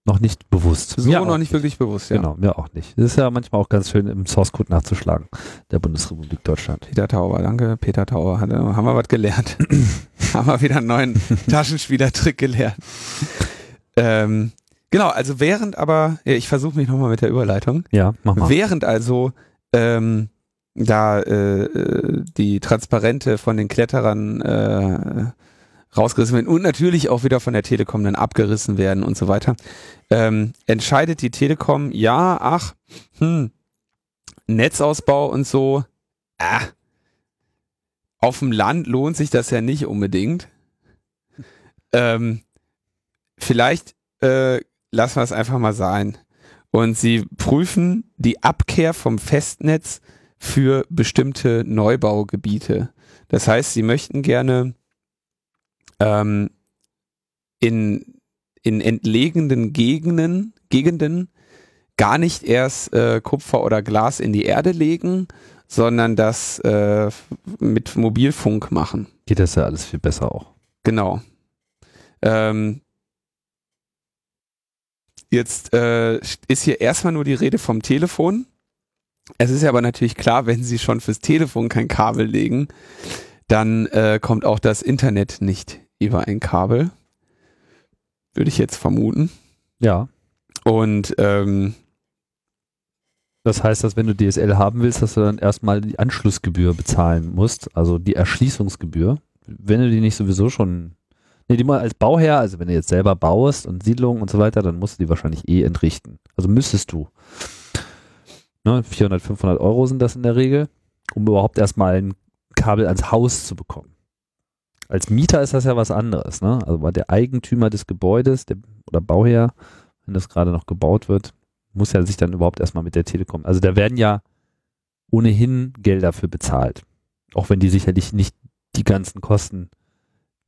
Noch nicht bewusst. so Mir auch noch nicht wirklich bewusst, ja. Genau, mir auch nicht. Das ist ja manchmal auch ganz schön im Source Code nachzuschlagen, der Bundesrepublik Deutschland. Peter Tauber, danke. Peter Tauber, hat, haben wir was gelernt. haben wir wieder einen neuen Taschenspielertrick gelernt. Ähm, genau, also während aber, ich versuche mich nochmal mit der Überleitung, Ja, mach mal. während also ähm, da äh, äh, die Transparente von den Kletterern äh, rausgerissen werden und natürlich auch wieder von der Telekom dann abgerissen werden und so weiter, ähm, entscheidet die Telekom, ja, ach, hm, Netzausbau und so, ah, auf dem Land lohnt sich das ja nicht unbedingt. Ähm, vielleicht äh, lassen wir es einfach mal sein. Und sie prüfen die Abkehr vom Festnetz für bestimmte Neubaugebiete. Das heißt, sie möchten gerne ähm, in, in entlegenen Gegenden, Gegenden gar nicht erst äh, Kupfer oder Glas in die Erde legen, sondern das äh, mit Mobilfunk machen. Geht das ja alles viel besser auch. Genau. Ähm, jetzt äh, ist hier erstmal nur die Rede vom Telefon. Es ist ja aber natürlich klar, wenn Sie schon fürs Telefon kein Kabel legen, dann äh, kommt auch das Internet nicht über ein Kabel. Würde ich jetzt vermuten. Ja. Und ähm, Das heißt, dass wenn du DSL haben willst, dass du dann erstmal die Anschlussgebühr bezahlen musst, also die Erschließungsgebühr. Wenn du die nicht sowieso schon, nee, die mal als Bauherr, also wenn du jetzt selber baust und Siedlungen und so weiter, dann musst du die wahrscheinlich eh entrichten. Also müsstest du. Ne, 400, 500 Euro sind das in der Regel, um überhaupt erstmal ein Kabel ans Haus zu bekommen. Als Mieter ist das ja was anderes, ne? Also war der Eigentümer des Gebäudes der, oder Bauherr wenn das gerade noch gebaut wird, muss ja sich dann überhaupt erstmal mit der Telekom. Also da werden ja ohnehin Gelder für bezahlt. Auch wenn die sicherlich nicht die ganzen Kosten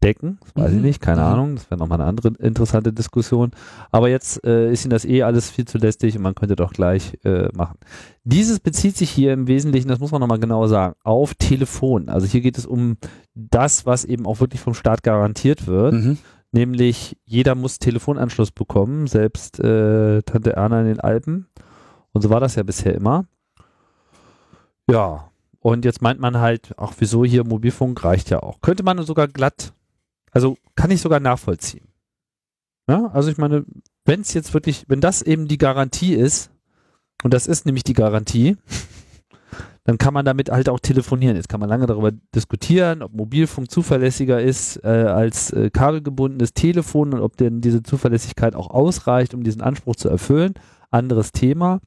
decken. Das weiß mhm. ich nicht, keine mhm. Ahnung. Das wäre nochmal eine andere interessante Diskussion. Aber jetzt äh, ist Ihnen das eh alles viel zu lästig und man könnte doch gleich äh, machen. Dieses bezieht sich hier im Wesentlichen, das muss man nochmal genauer sagen, auf Telefon. Also hier geht es um das, was eben auch wirklich vom Staat garantiert wird. Mhm. Nämlich jeder muss Telefonanschluss bekommen, selbst äh, Tante Erna in den Alpen. Und so war das ja bisher immer. Ja, und jetzt meint man halt, ach, wieso hier Mobilfunk reicht ja auch. Könnte man sogar glatt also kann ich sogar nachvollziehen. Ja, also ich meine, wenn es jetzt wirklich, wenn das eben die Garantie ist, und das ist nämlich die Garantie, dann kann man damit halt auch telefonieren. Jetzt kann man lange darüber diskutieren, ob Mobilfunk zuverlässiger ist äh, als äh, kabelgebundenes Telefon und ob denn diese Zuverlässigkeit auch ausreicht, um diesen Anspruch zu erfüllen. Anderes Thema.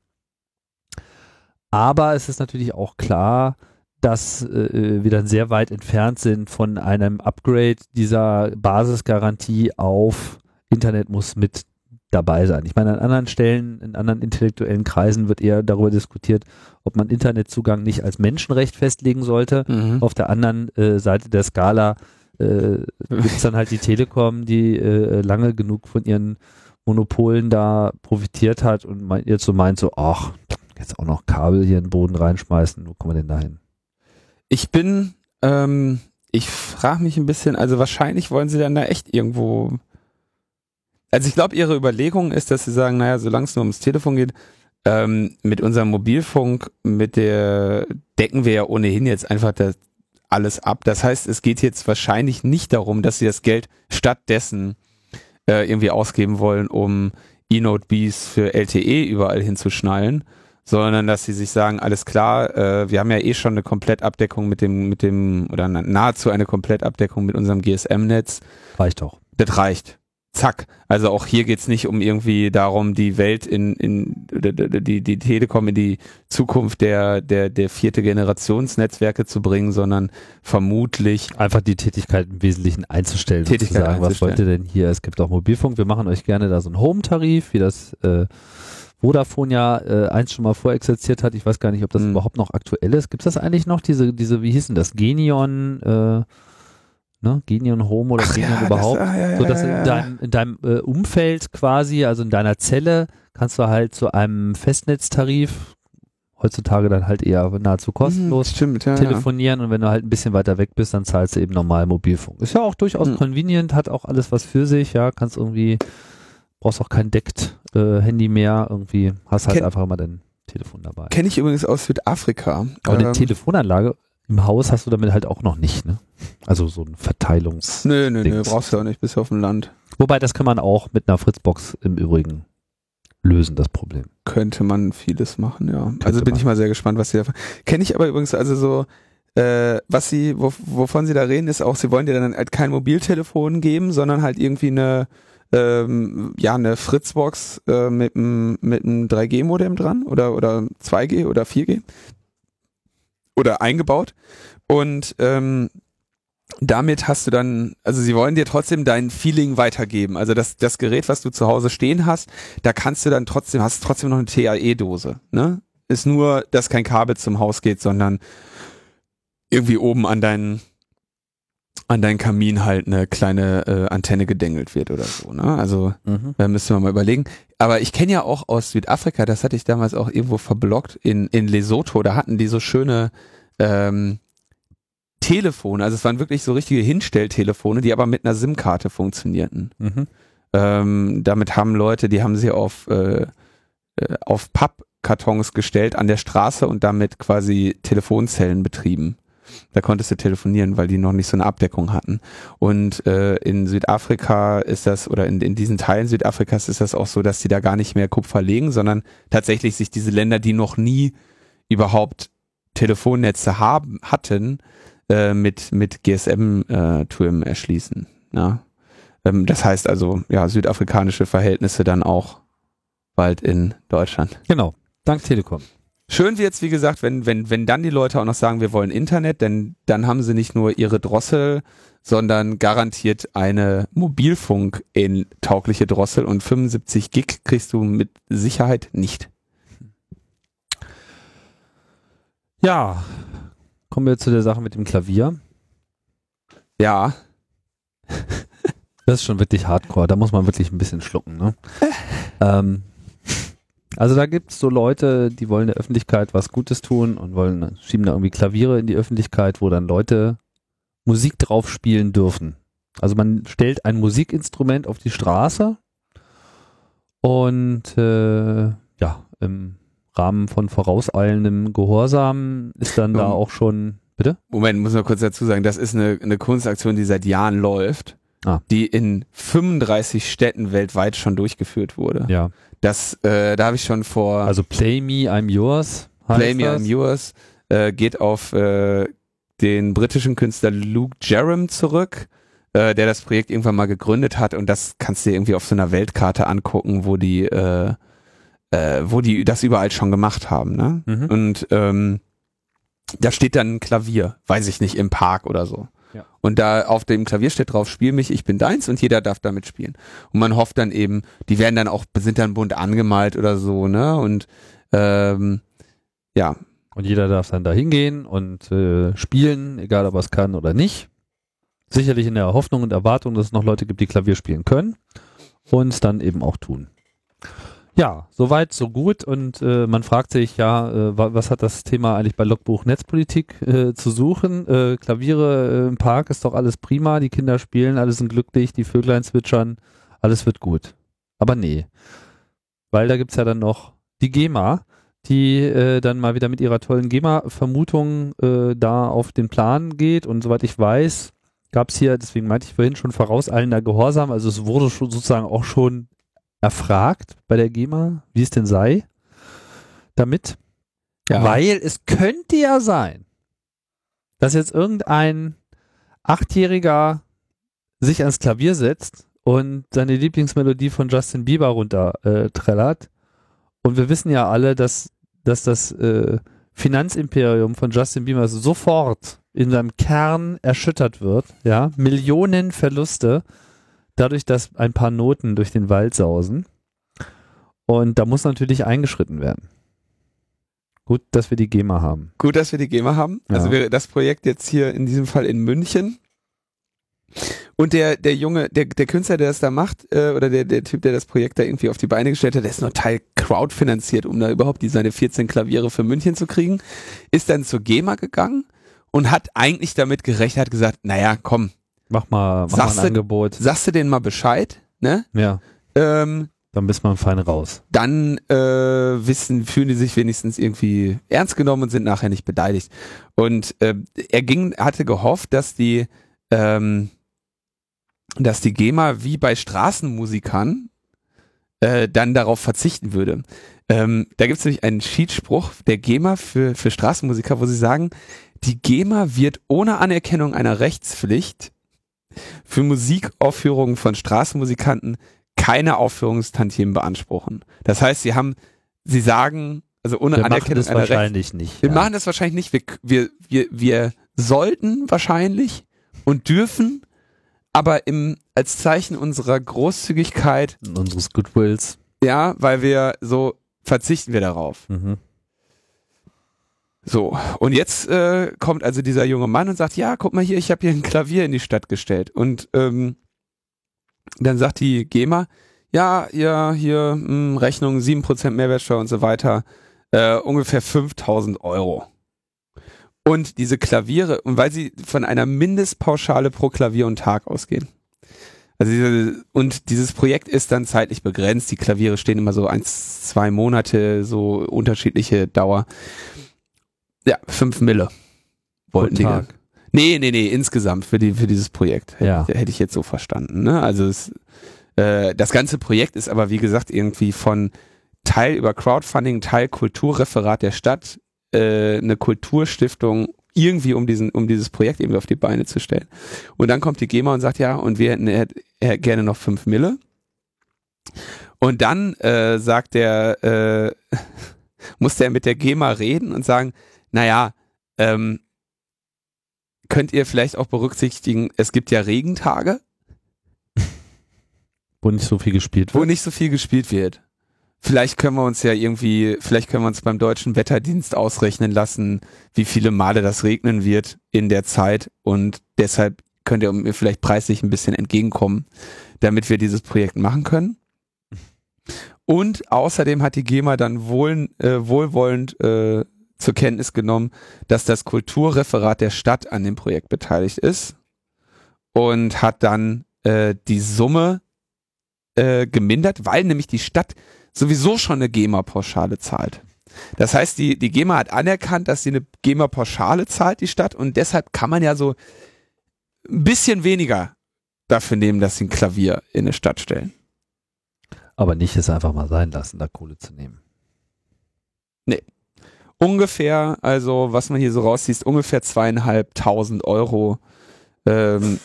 Aber es ist natürlich auch klar, dass äh, wir dann sehr weit entfernt sind von einem Upgrade dieser Basisgarantie auf Internet muss mit dabei sein. Ich meine, an anderen Stellen, in anderen intellektuellen Kreisen wird eher darüber diskutiert, ob man Internetzugang nicht als Menschenrecht festlegen sollte. Mhm. Auf der anderen äh, Seite der Skala äh, gibt es dann halt die Telekom, die äh, lange genug von ihren Monopolen da profitiert hat und mein, jetzt so meint so, ach, jetzt auch noch Kabel hier in den Boden reinschmeißen, wo kommen wir denn da hin? Ich bin, ähm, ich frage mich ein bisschen, also wahrscheinlich wollen sie dann da echt irgendwo. Also ich glaube, ihre Überlegung ist, dass sie sagen, naja, solange es nur ums Telefon geht, ähm, mit unserem Mobilfunk, mit der decken wir ja ohnehin jetzt einfach das alles ab. Das heißt, es geht jetzt wahrscheinlich nicht darum, dass sie das Geld stattdessen äh, irgendwie ausgeben wollen, um E-Note Bs für LTE überall hinzuschnallen, sondern dass sie sich sagen, alles klar, äh, wir haben ja eh schon eine Komplettabdeckung mit dem, mit dem, oder nahezu eine Komplettabdeckung mit unserem GSM-Netz. Reicht doch. Das reicht. Zack. Also auch hier geht's nicht um irgendwie darum, die Welt in, in die, die Telekom in die Zukunft der, der, der vierte Generationsnetzwerke zu bringen, sondern vermutlich einfach die Tätigkeit im Wesentlichen einzustellen. Tätigkeit sagen, was wollt ihr denn hier? Es gibt auch Mobilfunk, wir machen euch gerne da so einen Home-Tarif, wie das äh, Vodafone ja äh, eins schon mal vorexerziert hat. Ich weiß gar nicht, ob das mhm. überhaupt noch aktuell ist. Gibt es das eigentlich noch? Diese, diese, wie hießen das? Genion, äh, ne? Genion Home oder Ach Genion ja, überhaupt? Das, ah, ja, so dass ja, in deinem, in deinem äh, Umfeld quasi, also in deiner Zelle, kannst du halt zu einem Festnetztarif, heutzutage dann halt eher nahezu kostenlos mhm, stimmt, ja, telefonieren und wenn du halt ein bisschen weiter weg bist, dann zahlst du eben normal Mobilfunk. Ist ja auch durchaus mhm. convenient, hat auch alles was für sich, ja, kannst irgendwie brauchst auch kein Deckt-Handy äh, mehr. Irgendwie hast halt Ken einfach immer dein Telefon dabei. Kenne ich übrigens aus Südafrika. Aber ähm, eine Telefonanlage im Haus hast du damit halt auch noch nicht, ne? Also so ein Verteilungs. Nö, nö, nö, brauchst du auch nicht, bist auf dem Land. Wobei, das kann man auch mit einer Fritzbox im Übrigen lösen, das Problem. Könnte man vieles machen, ja. Könnte also bin man. ich mal sehr gespannt, was sie da. Kenne ich aber übrigens, also so, äh, was sie, wovon sie da reden, ist auch, sie wollen dir dann halt kein Mobiltelefon geben, sondern halt irgendwie eine ähm, ja eine Fritzbox äh, mit einem mit einem 3G-Modem dran oder oder 2G oder 4G oder eingebaut und ähm, damit hast du dann, also sie wollen dir trotzdem dein Feeling weitergeben. Also das, das Gerät, was du zu Hause stehen hast, da kannst du dann trotzdem, hast trotzdem noch eine TAE-Dose. Ne? Ist nur, dass kein Kabel zum Haus geht, sondern irgendwie oben an deinen an deinen Kamin halt eine kleine äh, Antenne gedengelt wird oder so. Ne? Also mhm. da müssen wir mal überlegen. Aber ich kenne ja auch aus Südafrika, das hatte ich damals auch irgendwo verblockt, in, in Lesotho, da hatten die so schöne ähm, Telefone, also es waren wirklich so richtige Hinstelltelefone, die aber mit einer SIM-Karte funktionierten. Mhm. Ähm, damit haben Leute, die haben sie auf, äh, äh auf Pappkartons gestellt an der Straße und damit quasi Telefonzellen betrieben. Da konntest du telefonieren, weil die noch nicht so eine Abdeckung hatten. Und äh, in Südafrika ist das, oder in, in diesen Teilen Südafrikas ist das auch so, dass die da gar nicht mehr Kupfer legen, sondern tatsächlich sich diese Länder, die noch nie überhaupt Telefonnetze haben, hatten, äh, mit, mit GSM-Türmen äh, erschließen. Ja? Ähm, das heißt also, ja, südafrikanische Verhältnisse dann auch bald in Deutschland. Genau, dank Telekom. Schön wird's, wie gesagt, wenn, wenn, wenn dann die Leute auch noch sagen, wir wollen Internet, denn dann haben sie nicht nur ihre Drossel, sondern garantiert eine Mobilfunk in taugliche Drossel und 75 Gig kriegst du mit Sicherheit nicht. Ja, kommen wir zu der Sache mit dem Klavier. Ja. Das ist schon wirklich hardcore, da muss man wirklich ein bisschen schlucken, ne? ähm, also da gibt es so Leute, die wollen der Öffentlichkeit was Gutes tun und wollen, schieben da irgendwie Klaviere in die Öffentlichkeit, wo dann Leute Musik drauf spielen dürfen. Also man stellt ein Musikinstrument auf die Straße und äh, ja, im Rahmen von vorauseilendem Gehorsam ist dann da Um, auch schon, bitte? Moment, muss man kurz dazu sagen, das ist eine, eine Kunstaktion, die seit Jahren läuft, Ah. die in 35 Städten weltweit schon durchgeführt wurde. Ja. Das, äh, da habe ich schon vor Also Play Me, I'm Yours. heißt Play Me das. I'm Yours äh, geht auf äh, den britischen Künstler Luke Jerram zurück, äh, der das Projekt irgendwann mal gegründet hat und das kannst du dir irgendwie auf so einer Weltkarte angucken, wo die äh, äh, wo die das überall schon gemacht haben, ne? Mhm. Und ähm, da steht dann ein Klavier, weiß ich nicht, im Park oder so. Ja. Und da auf dem Klavier steht drauf, spiel mich, ich bin deins und jeder darf damit spielen. Und man hofft dann eben, die werden dann auch, sind dann bunt angemalt oder so, ne? Und ähm, ja, Und jeder darf dann da hingehen und äh, spielen, egal ob er es kann oder nicht. Sicherlich in der Hoffnung und Erwartung, dass es noch Leute gibt, die Klavier spielen können und es dann eben auch tun. Ja, soweit, so gut. Und äh, man fragt sich ja, äh, wa- was hat das Thema eigentlich bei Logbuch Netzpolitik äh, zu suchen? Äh, Klaviere äh, im Park ist doch alles prima, die Kinder spielen, alle sind glücklich, die Vöglein zwitschern, alles wird gut. Aber nee. Weil da gibt's ja dann noch die GEMA, die äh, dann mal wieder mit ihrer tollen GEMA-Vermutung äh, da auf den Plan geht. Und soweit ich weiß, gab es hier, deswegen meinte ich vorhin schon vorauseilender Gehorsam, also es wurde schon sozusagen auch schon erfragt bei der GEMA, wie es denn sei damit. Ja. Weil es könnte ja sein, dass jetzt irgendein Achtjähriger sich ans Klavier setzt und seine Lieblingsmelodie von Justin Bieber runter äh, trällert. Und wir wissen ja alle, dass, dass das äh, Finanzimperium von Justin Bieber sofort in seinem Kern erschüttert wird. Ja, Millionen Verluste dadurch, dass ein paar Noten durch den Wald sausen. Und da muss natürlich eingeschritten werden. Gut, dass wir die GEMA haben. Gut, dass wir die GEMA haben. Ja. Also wir, das Projekt jetzt hier in diesem Fall in München. Und der, der Junge, der, der Künstler, der das da macht, äh, oder der, der Typ, der das Projekt da irgendwie auf die Beine gestellt hat, der ist nur Teil crowdfinanziert, um da überhaupt die, seine 14 Klaviere für München zu kriegen, ist dann zur GEMA gegangen und hat eigentlich damit gerechnet, hat gesagt, naja, komm, Mach mal, mach Sagst mal ein du- Angebot. sagst du denen mal Bescheid, ne? Ja, Ähm, dann bist man fein raus. dann äh, wissen, fühlen die sich wenigstens irgendwie ernst genommen und sind nachher nicht beleidigt. Und äh, er ging, hatte gehofft, dass die, ähm, dass die GEMA wie bei Straßenmusikern äh, dann darauf verzichten würde. Ähm, da gibt es nämlich einen Schiedsspruch der GEMA für, für Straßenmusiker, wo sie sagen, die GEMA wird ohne Anerkennung einer Rechtspflicht für Musikaufführungen von Straßenmusikanten keine Aufführungstantiemen beanspruchen. Das heißt, sie haben, sie sagen, also ohne Wir machen Anerkennung das einer Rechts wahrscheinlich nicht. wir ja. machen das wahrscheinlich nicht. Wir, wir, wir, wir sollten wahrscheinlich und dürfen, aber im, als Zeichen unserer Großzügigkeit, unseres Goodwills. ja, weil wir so verzichten wir darauf. Mhm. So, und jetzt äh, kommt also dieser junge Mann und sagt, ja, guck mal hier, ich habe hier ein Klavier in die Stadt gestellt. Und ähm, dann sagt die GEMA, ja, ja, hier mh, Rechnung 7% Mehrwertsteuer und so weiter, äh, ungefähr 5000 Euro. Und diese Klaviere, und weil sie von einer Mindestpauschale pro Klavier und Tag ausgehen. Also diese, und dieses Projekt ist dann zeitlich begrenzt. Die Klaviere stehen immer so eins, zwei Monate, so unterschiedliche Dauer. Ja, fünf Mille wollten die. Tag. Nee, nee, nee, insgesamt für, die, für dieses Projekt. Ja. Hätte, hätte ich jetzt so verstanden. Ne? Also es, äh, das ganze Projekt ist aber, wie gesagt, irgendwie von Teil über Crowdfunding, Teil Kulturreferat der Stadt, äh, eine Kulturstiftung irgendwie um diesen, um dieses Projekt irgendwie auf die Beine zu stellen. Und dann kommt die GEMA und sagt, ja, und wir hätten äh, äh, gerne noch fünf Mille. Und dann äh, sagt der, äh, musste er mit der GEMA reden und sagen, naja, ähm, könnt ihr vielleicht auch berücksichtigen, es gibt ja Regentage. Wo nicht so viel gespielt wird. Wo nicht so viel gespielt wird. Vielleicht können wir uns ja irgendwie, vielleicht können wir uns beim deutschen Wetterdienst ausrechnen lassen, wie viele Male das regnen wird in der Zeit und deshalb könnt ihr mir vielleicht preislich ein bisschen entgegenkommen, damit wir dieses Projekt machen können. Und außerdem hat die GEMA dann wohl, äh, wohlwollend äh, zur Kenntnis genommen, dass das Kulturreferat der Stadt an dem Projekt beteiligt ist und hat dann äh, die Summe äh, gemindert, weil nämlich die Stadt sowieso schon eine GEMA-Pauschale zahlt. Das heißt, die, die GEMA hat anerkannt, dass sie eine GEMA-Pauschale zahlt, die Stadt, und deshalb kann man ja so ein bisschen weniger dafür nehmen, dass sie ein Klavier in eine Stadt stellen. Aber nicht es einfach mal sein lassen, da Kohle zu nehmen. Nee. Ungefähr, also was man hier so rauszieht, ungefähr zweieinhalbtausend Euro. Ähm,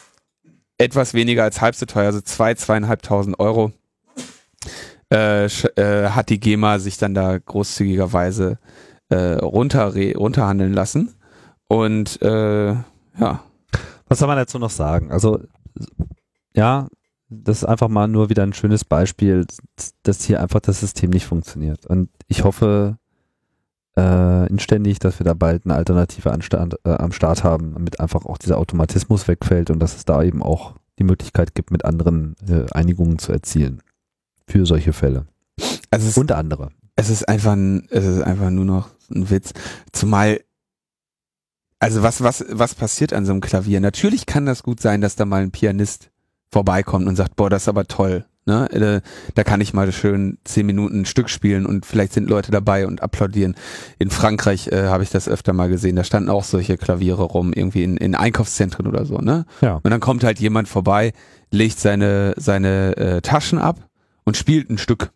etwas weniger als halb so teuer, also zwei, zweieinhalbtausend Euro äh, äh, hat die GEMA sich dann da großzügigerweise äh, runter, runterhandeln lassen. Und äh, ja. Was soll man dazu noch sagen? Also ja, das ist einfach mal nur wieder ein schönes Beispiel, dass hier einfach das System nicht funktioniert. Und ich hoffe äh, inständig, dass wir da bald eine Alternative Anstand, äh, am Start haben, damit einfach auch dieser Automatismus wegfällt und dass es da eben auch die Möglichkeit gibt, mit anderen äh, Einigungen zu erzielen für solche Fälle. Also es, und andere. Es ist einfach ein, es ist einfach nur noch ein Witz. Zumal, also was, was, was passiert an so einem Klavier? Natürlich kann das gut sein, dass da mal ein Pianist vorbeikommt und sagt, boah, das ist aber toll. Ne? Äh, da kann ich mal schön zehn Minuten ein Stück spielen und vielleicht sind Leute dabei und applaudieren. In Frankreich äh, habe ich das öfter mal gesehen. Da standen auch solche Klaviere rum, irgendwie in, in Einkaufszentren oder so. Ne? Ja. Und dann kommt halt jemand vorbei, legt seine, seine äh, Taschen ab und spielt ein Stück.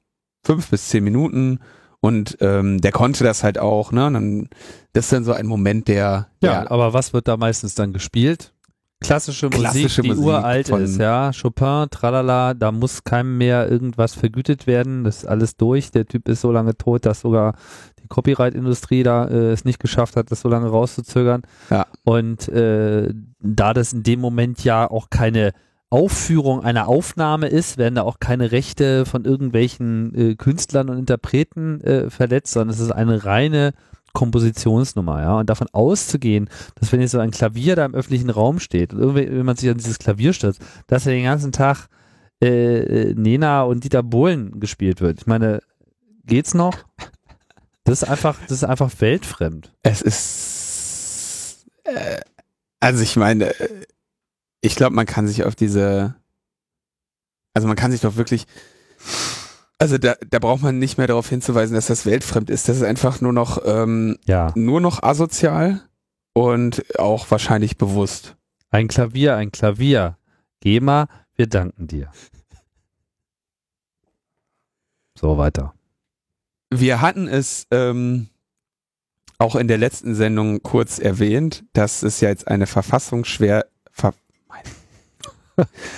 Fünf bis zehn Minuten. Und ähm, der konnte das halt auch, ne? Und dann, das ist dann so ein Moment, der. Ja, der, aber was wird da meistens dann gespielt? Klassische, Klassische Musik, die Musik uralt ist, ja. Chopin, tralala, da muss keinem mehr irgendwas vergütet werden. Das ist alles durch. Der Typ ist so lange tot, dass sogar die Copyright-Industrie da äh, es nicht geschafft hat, das so lange rauszuzögern. Ja. Und äh, da das in dem Moment ja auch keine Aufführung einer Aufnahme ist, werden da auch keine Rechte von irgendwelchen äh, Künstlern und Interpreten äh, verletzt, sondern es ist eine reine Kompositionsnummer, ja. Und davon auszugehen, dass wenn jetzt so ein Klavier da im öffentlichen Raum steht und wenn man sich an dieses Klavier stürzt, dass er den ganzen Tag äh, äh, Nena und Dieter Bohlen gespielt wird. Ich meine, geht's noch? Das ist einfach, das ist einfach weltfremd. Es ist, äh, also ich meine, ich glaube, man kann sich auf diese, also man kann sich doch wirklich, also da, da braucht man nicht mehr darauf hinzuweisen, dass das weltfremd ist. Das ist einfach nur noch, ähm, ja. nur noch asozial und auch wahrscheinlich bewusst. Ein Klavier, ein Klavier. GEMA, wir danken dir. So weiter. Wir hatten es ähm, auch in der letzten Sendung kurz erwähnt, dass es ja jetzt eine verfassungsschwer ver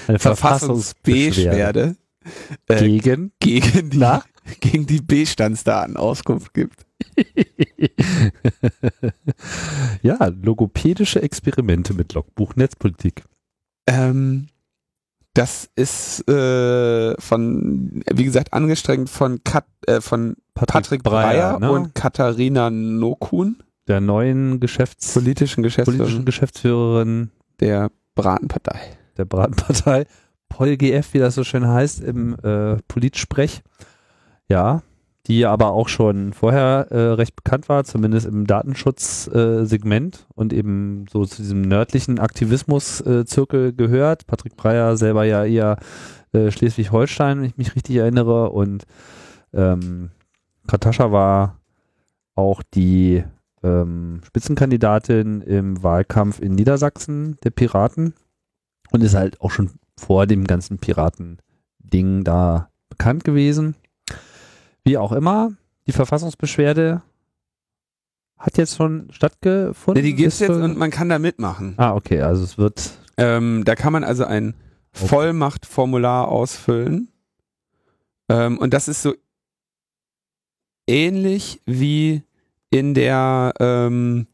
eine Verfassungsbeschwerde äh, gegen, gegen die, gegen die B-Standsdaten Auskunft gibt. ja, logopädische Experimente mit Logbuch Netzpolitik. Ähm, das ist äh, von, wie gesagt, angestrengt von, Kat, äh, von Patrick, Patrick Breyer, Breyer ne? und Katharina Nokun. Der neuen Geschäfts politischen Geschäftsführerin, politischen Geschäftsführerin der Bratenpartei der Bratenpartei, PolGF, wie das so schön heißt, im äh, Politsprech. Ja, die aber auch schon vorher äh, recht bekannt war, zumindest im Datenschutzsegment äh, und eben so zu diesem nördlichen Aktivismus-Zirkel gehört. Patrick Breyer selber ja eher äh, Schleswig-Holstein, wenn ich mich richtig erinnere. Und ähm, Katascha war auch die ähm, Spitzenkandidatin im Wahlkampf in Niedersachsen der Piraten und ist halt auch schon vor dem ganzen Piraten-Ding da bekannt gewesen. Wie auch immer, die Verfassungsbeschwerde hat jetzt schon stattgefunden. Ja, die gibt es jetzt und man kann da mitmachen. Ah, okay, also es wird. Ähm, da kann man also ein Vollmachtformular ausfüllen. Ähm, und das ist so ähnlich wie in der, ähm,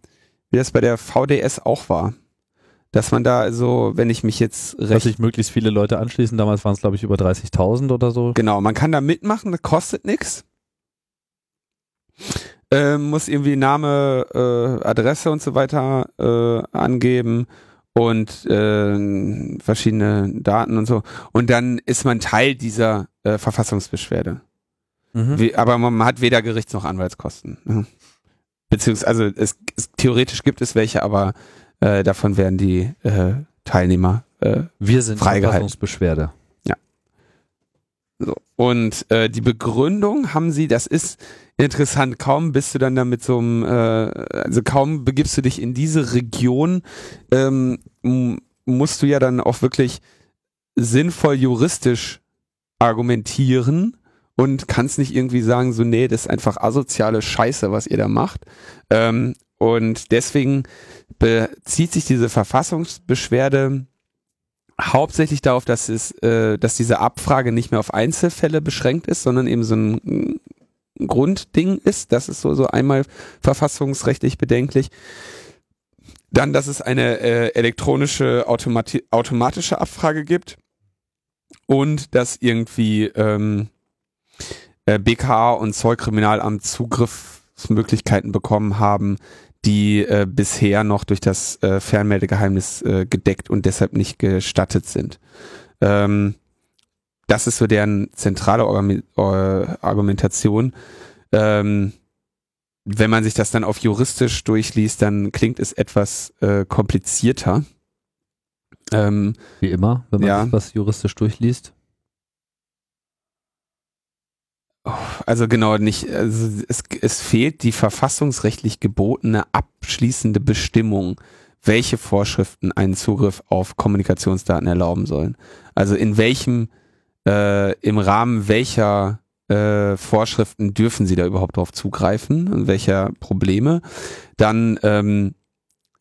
wie das bei der VDS auch war. Dass man da also, wenn ich mich jetzt recht. Dass sich möglichst viele Leute anschließen. Damals waren es, glaube ich, über 30.000 oder so. Genau, man kann da mitmachen, das kostet nichts. Ähm, muss irgendwie Name, äh, Adresse und so weiter äh, angeben und äh, verschiedene Daten und so. Und dann ist man Teil dieser äh, Verfassungsbeschwerde. Mhm. Wie, aber man hat weder Gerichts- noch Anwaltskosten. Ne? Beziehungsweise, also es, es, theoretisch gibt es welche, aber äh, davon werden die äh, Teilnehmer äh, Wir sind. Verfassungsbeschwerde. so. Und äh, die Begründung haben sie, das ist interessant, kaum bist du dann da mit so einem, äh, also kaum begibst du dich in diese Region, ähm, musst du ja dann auch wirklich sinnvoll juristisch argumentieren und kannst nicht irgendwie sagen, so, nee, das ist einfach asoziale Scheiße, was ihr da macht. Ähm, und deswegen bezieht sich diese Verfassungsbeschwerde hauptsächlich darauf, dass es, äh, dass diese Abfrage nicht mehr auf Einzelfälle beschränkt ist, sondern eben so ein Grundding ist. Das ist so, so einmal verfassungsrechtlich bedenklich. Dann, dass es eine äh, elektronische Automati automatische Abfrage gibt und dass irgendwie ähm, äh, BKA und Zollkriminalamt Zugriffsmöglichkeiten bekommen haben, die äh, bisher noch durch das äh, Fernmeldegeheimnis äh, gedeckt und deshalb nicht gestattet sind. Ähm, das ist so deren zentrale Orgami- äh, Argumentation. Ähm, wenn man sich das dann auf juristisch durchliest, dann klingt es etwas äh, komplizierter. Ähm, Wie immer, wenn man Ja. sich was juristisch durchliest. Also genau, nicht, also es, es fehlt die verfassungsrechtlich gebotene abschließende Bestimmung, welche Vorschriften einen Zugriff auf Kommunikationsdaten erlauben sollen. Also in welchem, äh, im Rahmen welcher äh, Vorschriften dürfen sie da überhaupt drauf zugreifen und welcher Probleme. Dann, ähm,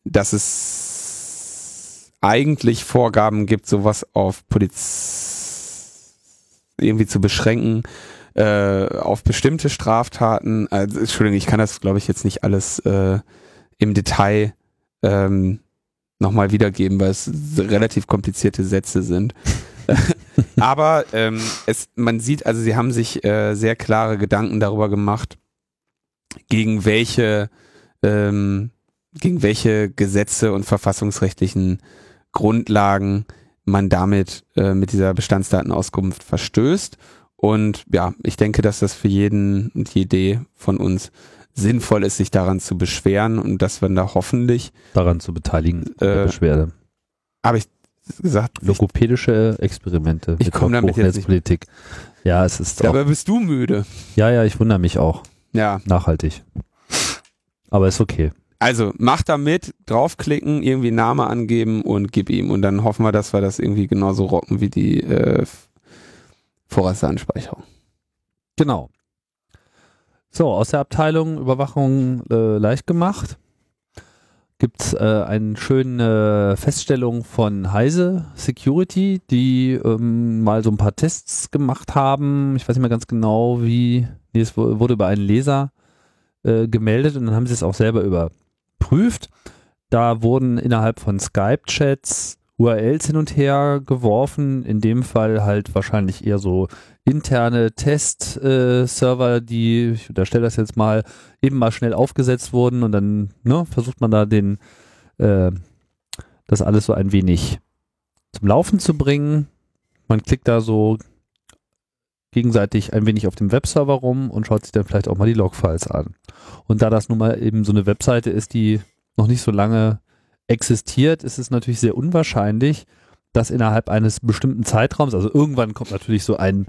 dass es eigentlich Vorgaben gibt, sowas auf Poliz irgendwie zu beschränken, äh, auf bestimmte Straftaten. Also, Entschuldigung, ich kann das, glaube ich, jetzt nicht alles äh, im Detail ähm, nochmal wiedergeben, weil es relativ komplizierte Sätze sind. Aber ähm, es, man sieht, also sie haben sich äh, sehr klare Gedanken darüber gemacht, gegen welche, ähm, gegen welche Gesetze und verfassungsrechtlichen Grundlagen man damit äh, mit dieser Bestandsdatenauskunft verstößt. Und ja, ich denke, dass das für jeden und jede von uns sinnvoll ist, sich daran zu beschweren und dass wir da hoffentlich, Daran zu beteiligen, Äh, Beschwerde. habe ich gesagt, Logopädische Experimente. Ich mit komm damit jetzt nicht- Hochnetzpolitik. Ja, es ist auch, dabei bist du müde. ja, ja, ich wundere mich auch. Ja, Nachhaltig. Aber ist okay. also mach da mit, draufklicken, irgendwie Name angeben und gib ihm. Und dann hoffen wir, dass wir das irgendwie genauso rocken wie die äh, Vorratsdatenspeicherung. Genau. So, aus der Abteilung Überwachung äh, leicht gemacht gibt es äh, eine schöne Feststellung von Heise Security, die ähm, mal so ein paar Tests gemacht haben. Ich weiß nicht mehr ganz genau, wie. Nee, es wu- wurde über einen Leser äh, gemeldet und dann haben sie es auch selber überprüft. Da wurden innerhalb von Skype-Chats URLs hin und her geworfen. In dem Fall halt wahrscheinlich eher so interne Test-Server, die, ich unterstelle das jetzt mal, eben mal schnell aufgesetzt wurden und dann ne, versucht man da den, äh, das alles so ein wenig zum Laufen zu bringen. Man klickt da so gegenseitig ein wenig auf dem Webserver rum und schaut sich dann vielleicht auch mal die Logfiles an. Und da das nun mal eben so eine Webseite ist, die noch nicht so lange existiert, ist es natürlich sehr unwahrscheinlich, dass innerhalb eines bestimmten Zeitraums, also irgendwann kommt natürlich so ein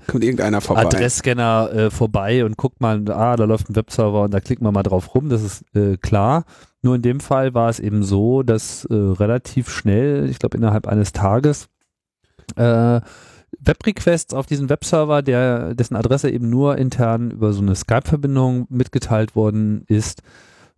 vorbei. Adressscanner äh, vorbei und guckt mal, ah, da läuft ein Webserver und da klickt man mal drauf rum, das ist äh, klar. Nur in dem Fall war es eben so, dass äh, relativ schnell, ich glaube innerhalb eines Tages, äh, Webrequests auf diesen Webserver, der, dessen Adresse eben nur intern über so eine Skype-Verbindung mitgeteilt worden ist,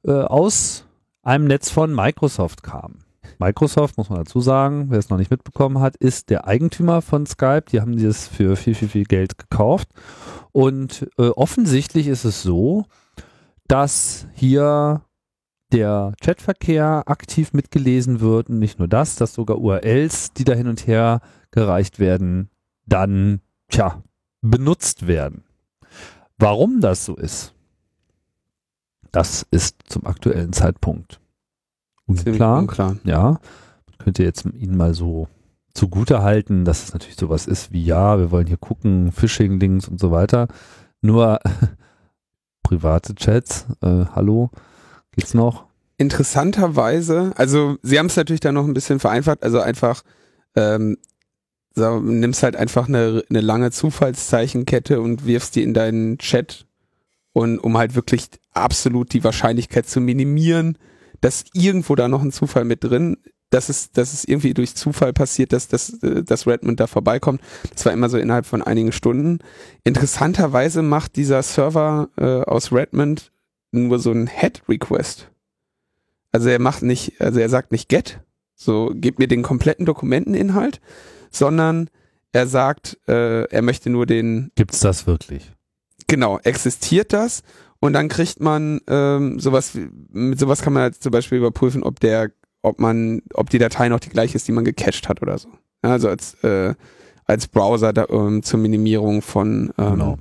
äh, aus einem Netz von Microsoft kamen. Microsoft, muss man dazu sagen, wer es noch nicht mitbekommen hat, ist der Eigentümer von Skype. Die haben dieses für viel, viel, viel Geld gekauft. Und äh, offensichtlich ist es so, dass hier der Chatverkehr aktiv mitgelesen wird und nicht nur das, dass sogar URLs, die da hin und her gereicht werden, dann, tja, benutzt werden. Warum das so ist, das ist zum aktuellen Zeitpunkt unklar. unklar. Ja, man könnte jetzt Ihnen mal so zugute halten, dass es natürlich sowas ist wie, ja, wir wollen hier gucken, Phishing-Links und so weiter. Nur private Chats, äh, hallo, geht's noch? Interessanterweise, also sie haben es natürlich dann noch ein bisschen vereinfacht, also einfach ähm, so, nimmst halt einfach eine, eine lange Zufallszeichenkette und wirfst die in deinen Chat und um halt wirklich absolut die Wahrscheinlichkeit zu minimieren, dass irgendwo da noch ein Zufall mit drin, dass es, dass es irgendwie durch Zufall passiert, dass, dass, äh, dass Redmond da vorbeikommt. Das war immer so innerhalb von einigen Stunden. Interessanterweise macht dieser Server äh, aus Redmond nur so ein Head-Request. Also er macht nicht, also er sagt nicht get, so gib mir den kompletten Dokumenteninhalt, sondern er sagt, äh, er möchte nur den. Gibt's das wirklich? Genau, existiert das und dann kriegt man ähm, sowas, mit sowas kann man halt zum Beispiel überprüfen, ob der, ob man, ob die Datei noch die gleiche ist, die man gecached hat oder so. Also als äh, als Browser da, ähm, zur Minimierung von ähm, Genau.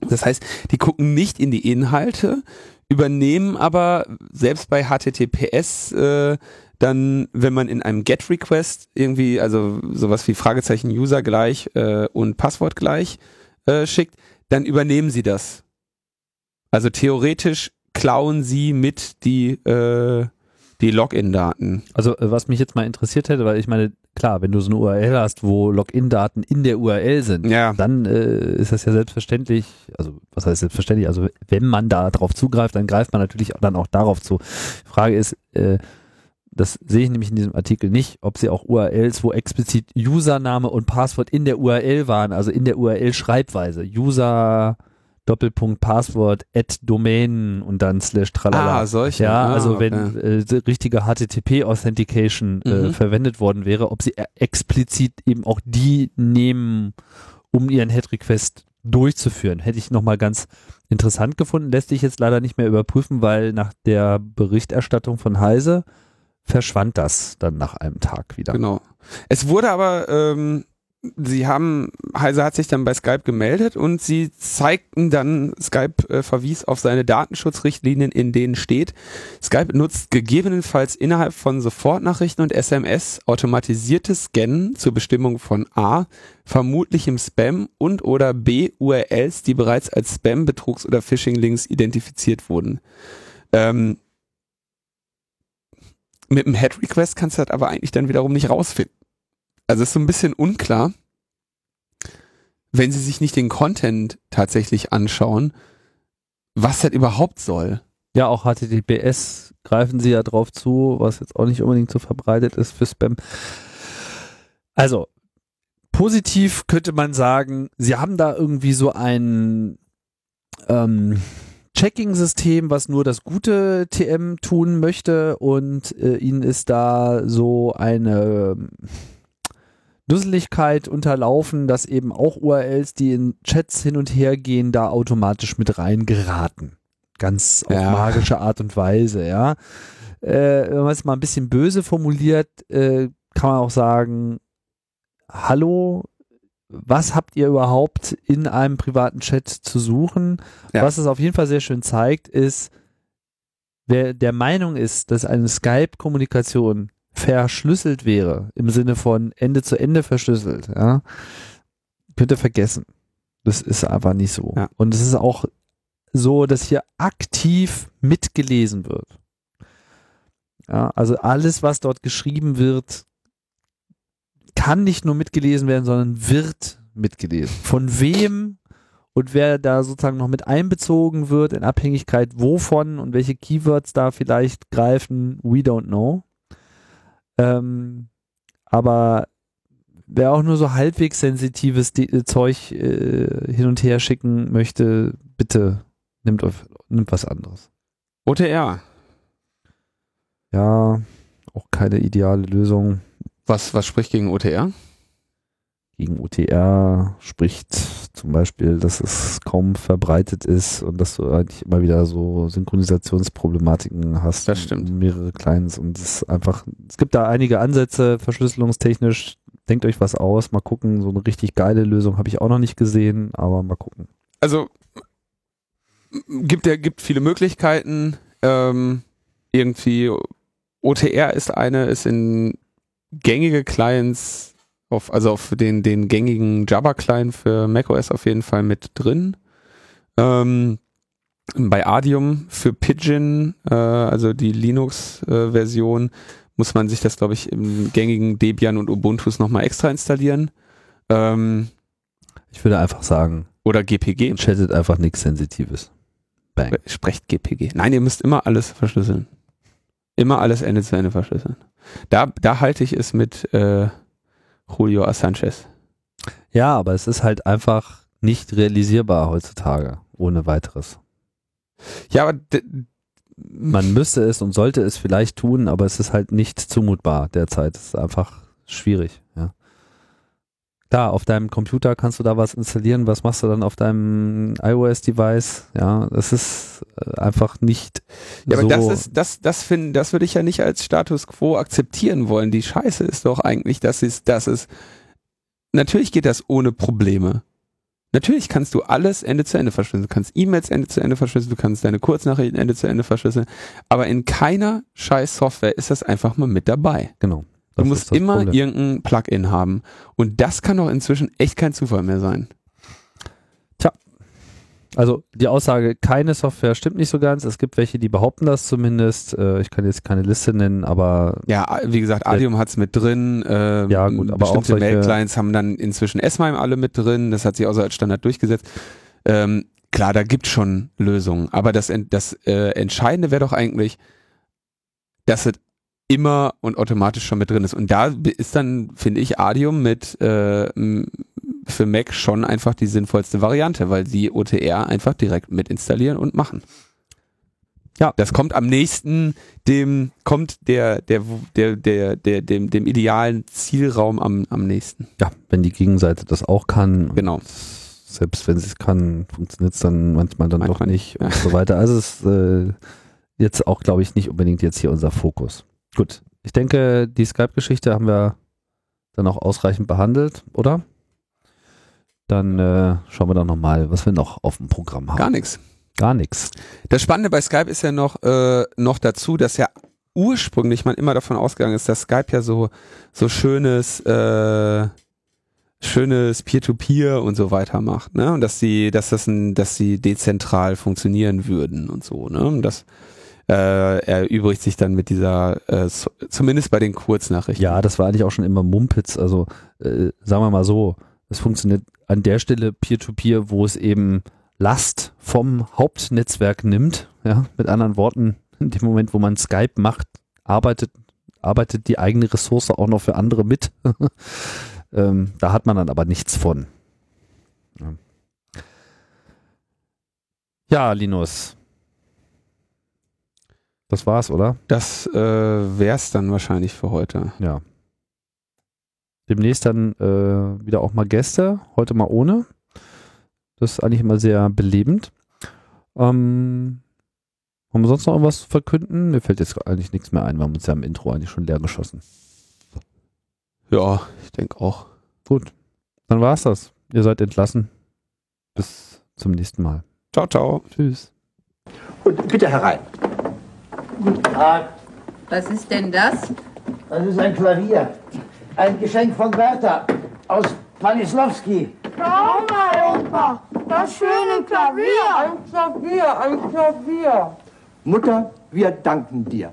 das heißt, die gucken nicht in die Inhalte, übernehmen aber selbst bei HTTPS äh, dann, wenn man in einem GET-Request irgendwie, also sowas wie Fragezeichen User gleich äh, und Passwort gleich äh, schickt, dann übernehmen sie das. Also theoretisch klauen sie mit die, äh, die Login-Daten. Also äh, was mich jetzt mal interessiert hätte, weil ich meine, klar, wenn du so eine URL hast, wo Login-Daten in der URL sind, Ja. dann äh, ist das ja selbstverständlich, also was heißt selbstverständlich, also wenn man da drauf zugreift, dann greift man natürlich dann auch darauf zu. Die Frage ist, äh, das sehe ich nämlich in diesem Artikel nicht, ob sie auch URLs, wo explizit Username und Passwort in der URL waren, also in der URL-Schreibweise. User Doppelpunkt Passwort at Domain und dann slash tralala. Ah, solche. Ja, Ah, also wenn okay. äh, die richtige HTTP-Authentication äh, Mhm. verwendet worden wäre, ob sie e- explizit eben auch die nehmen, um ihren Head-Request durchzuführen. Hätte ich nochmal ganz interessant gefunden. Lässt sich jetzt leider nicht mehr überprüfen, weil nach der Berichterstattung von Heise verschwand das dann nach einem Tag wieder. Genau. Es wurde aber, ähm, sie haben, Heise hat sich dann bei Skype gemeldet und sie zeigten dann, Skype äh, verwies auf seine Datenschutzrichtlinien, in denen steht, Skype nutzt gegebenenfalls innerhalb von Sofortnachrichten und SMS automatisiertes Scannen zur Bestimmung von A, vermutlichem Spam und oder B, URLs, die bereits als Spam, Betrugs- oder Phishing-Links identifiziert wurden. Ähm, mit dem Head-Request kannst du das aber eigentlich dann wiederum nicht rausfinden. Also ist so ein bisschen unklar, wenn sie sich nicht den Content tatsächlich anschauen, was das überhaupt soll. Ja, auch HTTPS greifen sie ja drauf zu, was jetzt auch nicht unbedingt so verbreitet ist für Spam. Also, positiv könnte man sagen, sie haben da irgendwie so ein ähm, Checking-System, was nur das gute TM tun möchte und äh, ihnen ist da so eine ähm, Dusseligkeit unterlaufen, dass eben auch URLs, die in Chats hin und her gehen, da automatisch mit reingeraten. Ganz auf Ja. magische Art und Weise, ja. Äh, wenn man es mal ein bisschen böse formuliert, äh, kann man auch sagen, hallo, was habt ihr überhaupt in einem privaten Chat zu suchen? Ja. Was es auf jeden Fall sehr schön zeigt, ist, wer der Meinung ist, dass eine Skype-Kommunikation verschlüsselt wäre, im Sinne von Ende zu Ende verschlüsselt, ja, könnt ihr vergessen. Das ist einfach nicht so. Ja. Und es ist auch so, dass hier aktiv mitgelesen wird. Ja, also alles, was dort geschrieben wird, kann nicht nur mitgelesen werden, sondern wird mitgelesen. Von wem und wer da sozusagen noch mit einbezogen wird, in Abhängigkeit wovon und welche Keywords da vielleicht greifen, we don't know. Ähm, aber wer auch nur so halbwegs sensitives De äh, Zeug äh, hin und her schicken möchte, bitte nimmt, auf, nimmt was anderes. OTR. Ja, auch keine ideale Lösung. Was, was spricht gegen OTR? gegen OTR spricht. Zum Beispiel, dass es kaum verbreitet ist und dass du eigentlich immer wieder so Synchronisationsproblematiken hast. Das stimmt. Mehrere Clients und es ist einfach, es gibt da einige Ansätze, verschlüsselungstechnisch. Denkt euch was aus, mal gucken. So eine richtig geile Lösung habe ich auch noch nicht gesehen, aber mal gucken. Also gibt ja gibt viele Möglichkeiten. Ähm, irgendwie OTR ist eine, ist in gängige Clients auf, also auf den, den gängigen Java-Client für macOS auf jeden Fall mit drin. Ähm, bei Adium für Pidgin, äh, also die Linux-Version, äh, muss man sich das, glaube ich, im gängigen Debian und Ubuntus nochmal extra installieren. Ähm, ich würde einfach sagen. Oder GPG. Chattet einfach nichts Sensitives. Bang. Sprecht GPG. Nein, ihr müsst immer alles verschlüsseln. Immer alles Ende zu Ende verschlüsseln. Da, da halte ich es mit äh, Julio Sanchez. Ja, aber es ist halt einfach nicht realisierbar heutzutage, ohne weiteres. Ja, aber man müsste es und sollte es vielleicht tun, aber es ist halt nicht zumutbar derzeit. Es ist einfach schwierig, ja. Klar, auf deinem Computer kannst du da was installieren. Was machst du dann auf deinem iOS-Device? Ja, das ist äh, einfach nicht. Ja, so aber das ist, das, das finden, das würde ich ja nicht als Status quo akzeptieren wollen. Die Scheiße ist doch eigentlich, dass es, dass es, natürlich geht das ohne Probleme. Natürlich kannst du alles Ende zu Ende verschlüsseln. Du kannst E-Mails Ende zu Ende verschlüsseln, du kannst deine Kurznachrichten Ende zu Ende verschlüsseln. Aber in keiner scheiß Software ist das einfach mal mit dabei. Genau. Du musst immer Problem. irgendein Plugin haben. Und das kann doch inzwischen echt kein Zufall mehr sein. Tja. Also die Aussage, keine Software stimmt nicht so ganz. Es gibt welche, die behaupten das zumindest. Äh, ich kann jetzt keine Liste nennen, aber. Ja, wie gesagt, Adium hat es mit drin. Ähm, ja, gut, aber bestimmte auch Mail-Clients haben dann inzwischen S-MIME alle mit drin. Das hat sich außer als Standard durchgesetzt. Ähm, klar, da gibt es schon Lösungen. Aber das, das äh, Entscheidende wäre doch eigentlich, dass es immer und automatisch schon mit drin ist. Und da ist dann, finde ich, Adium mit äh, für Mac schon einfach die sinnvollste Variante, weil sie OTR einfach direkt mit installieren und machen. Ja. Das kommt am nächsten dem, kommt der, der, der, der, der, dem, dem idealen Zielraum am, am nächsten. Ja, wenn die Gegenseite das auch kann. Genau. Selbst wenn sie es kann, funktioniert es dann manchmal dann manchmal doch nicht ja. und so weiter. Also es ist äh, jetzt auch, glaube ich, nicht unbedingt jetzt hier unser Fokus. Gut. Ich denke, die Skype-Geschichte haben wir dann auch ausreichend behandelt, oder? Dann äh, schauen wir doch nochmal, was wir noch auf dem Programm haben. Gar nichts. Gar nichts. Das Spannende bei Skype ist ja noch, äh, noch dazu, dass ja ursprünglich man immer davon ausgegangen ist, dass Skype ja so, so schönes, äh, schönes Peer-to-Peer -Peer und so weiter macht, ne? Und dass sie, dass das ein, dass sie dezentral funktionieren würden und so, ne? Und das äh, erübrigt sich dann mit dieser, äh, zumindest bei den Kurznachrichten. Ja, das war eigentlich auch schon immer Mumpitz. Also äh, sagen wir mal so, es funktioniert an der Stelle Peer-to-Peer, -Peer, wo es eben Last vom Hauptnetzwerk nimmt. Ja, mit anderen Worten, in dem Moment, wo man Skype macht, arbeitet, arbeitet die eigene Ressource auch noch für andere mit. ähm, da hat man dann aber nichts von. Ja Linus, das war's, oder? Das äh, wär's dann wahrscheinlich für heute. Ja. Demnächst dann äh, wieder auch mal Gäste, heute mal ohne. Das ist eigentlich immer sehr belebend. Ähm, haben wir sonst noch irgendwas zu verkünden? Mir fällt jetzt eigentlich nichts mehr ein. Wir haben uns ja im Intro eigentlich schon leer geschossen. Ja, ich denke auch. Gut. Dann war's das. Ihr seid entlassen. Bis zum nächsten Mal. Ciao, ciao. Tschüss. Und bitte herein. Guten Tag. Was ist denn das? Das ist ein Klavier. Ein Geschenk von Bertha aus Panislawski. Schau mal, Opa. Das schöne Klavier. Ein Klavier, ein Klavier. Mutter, wir danken dir.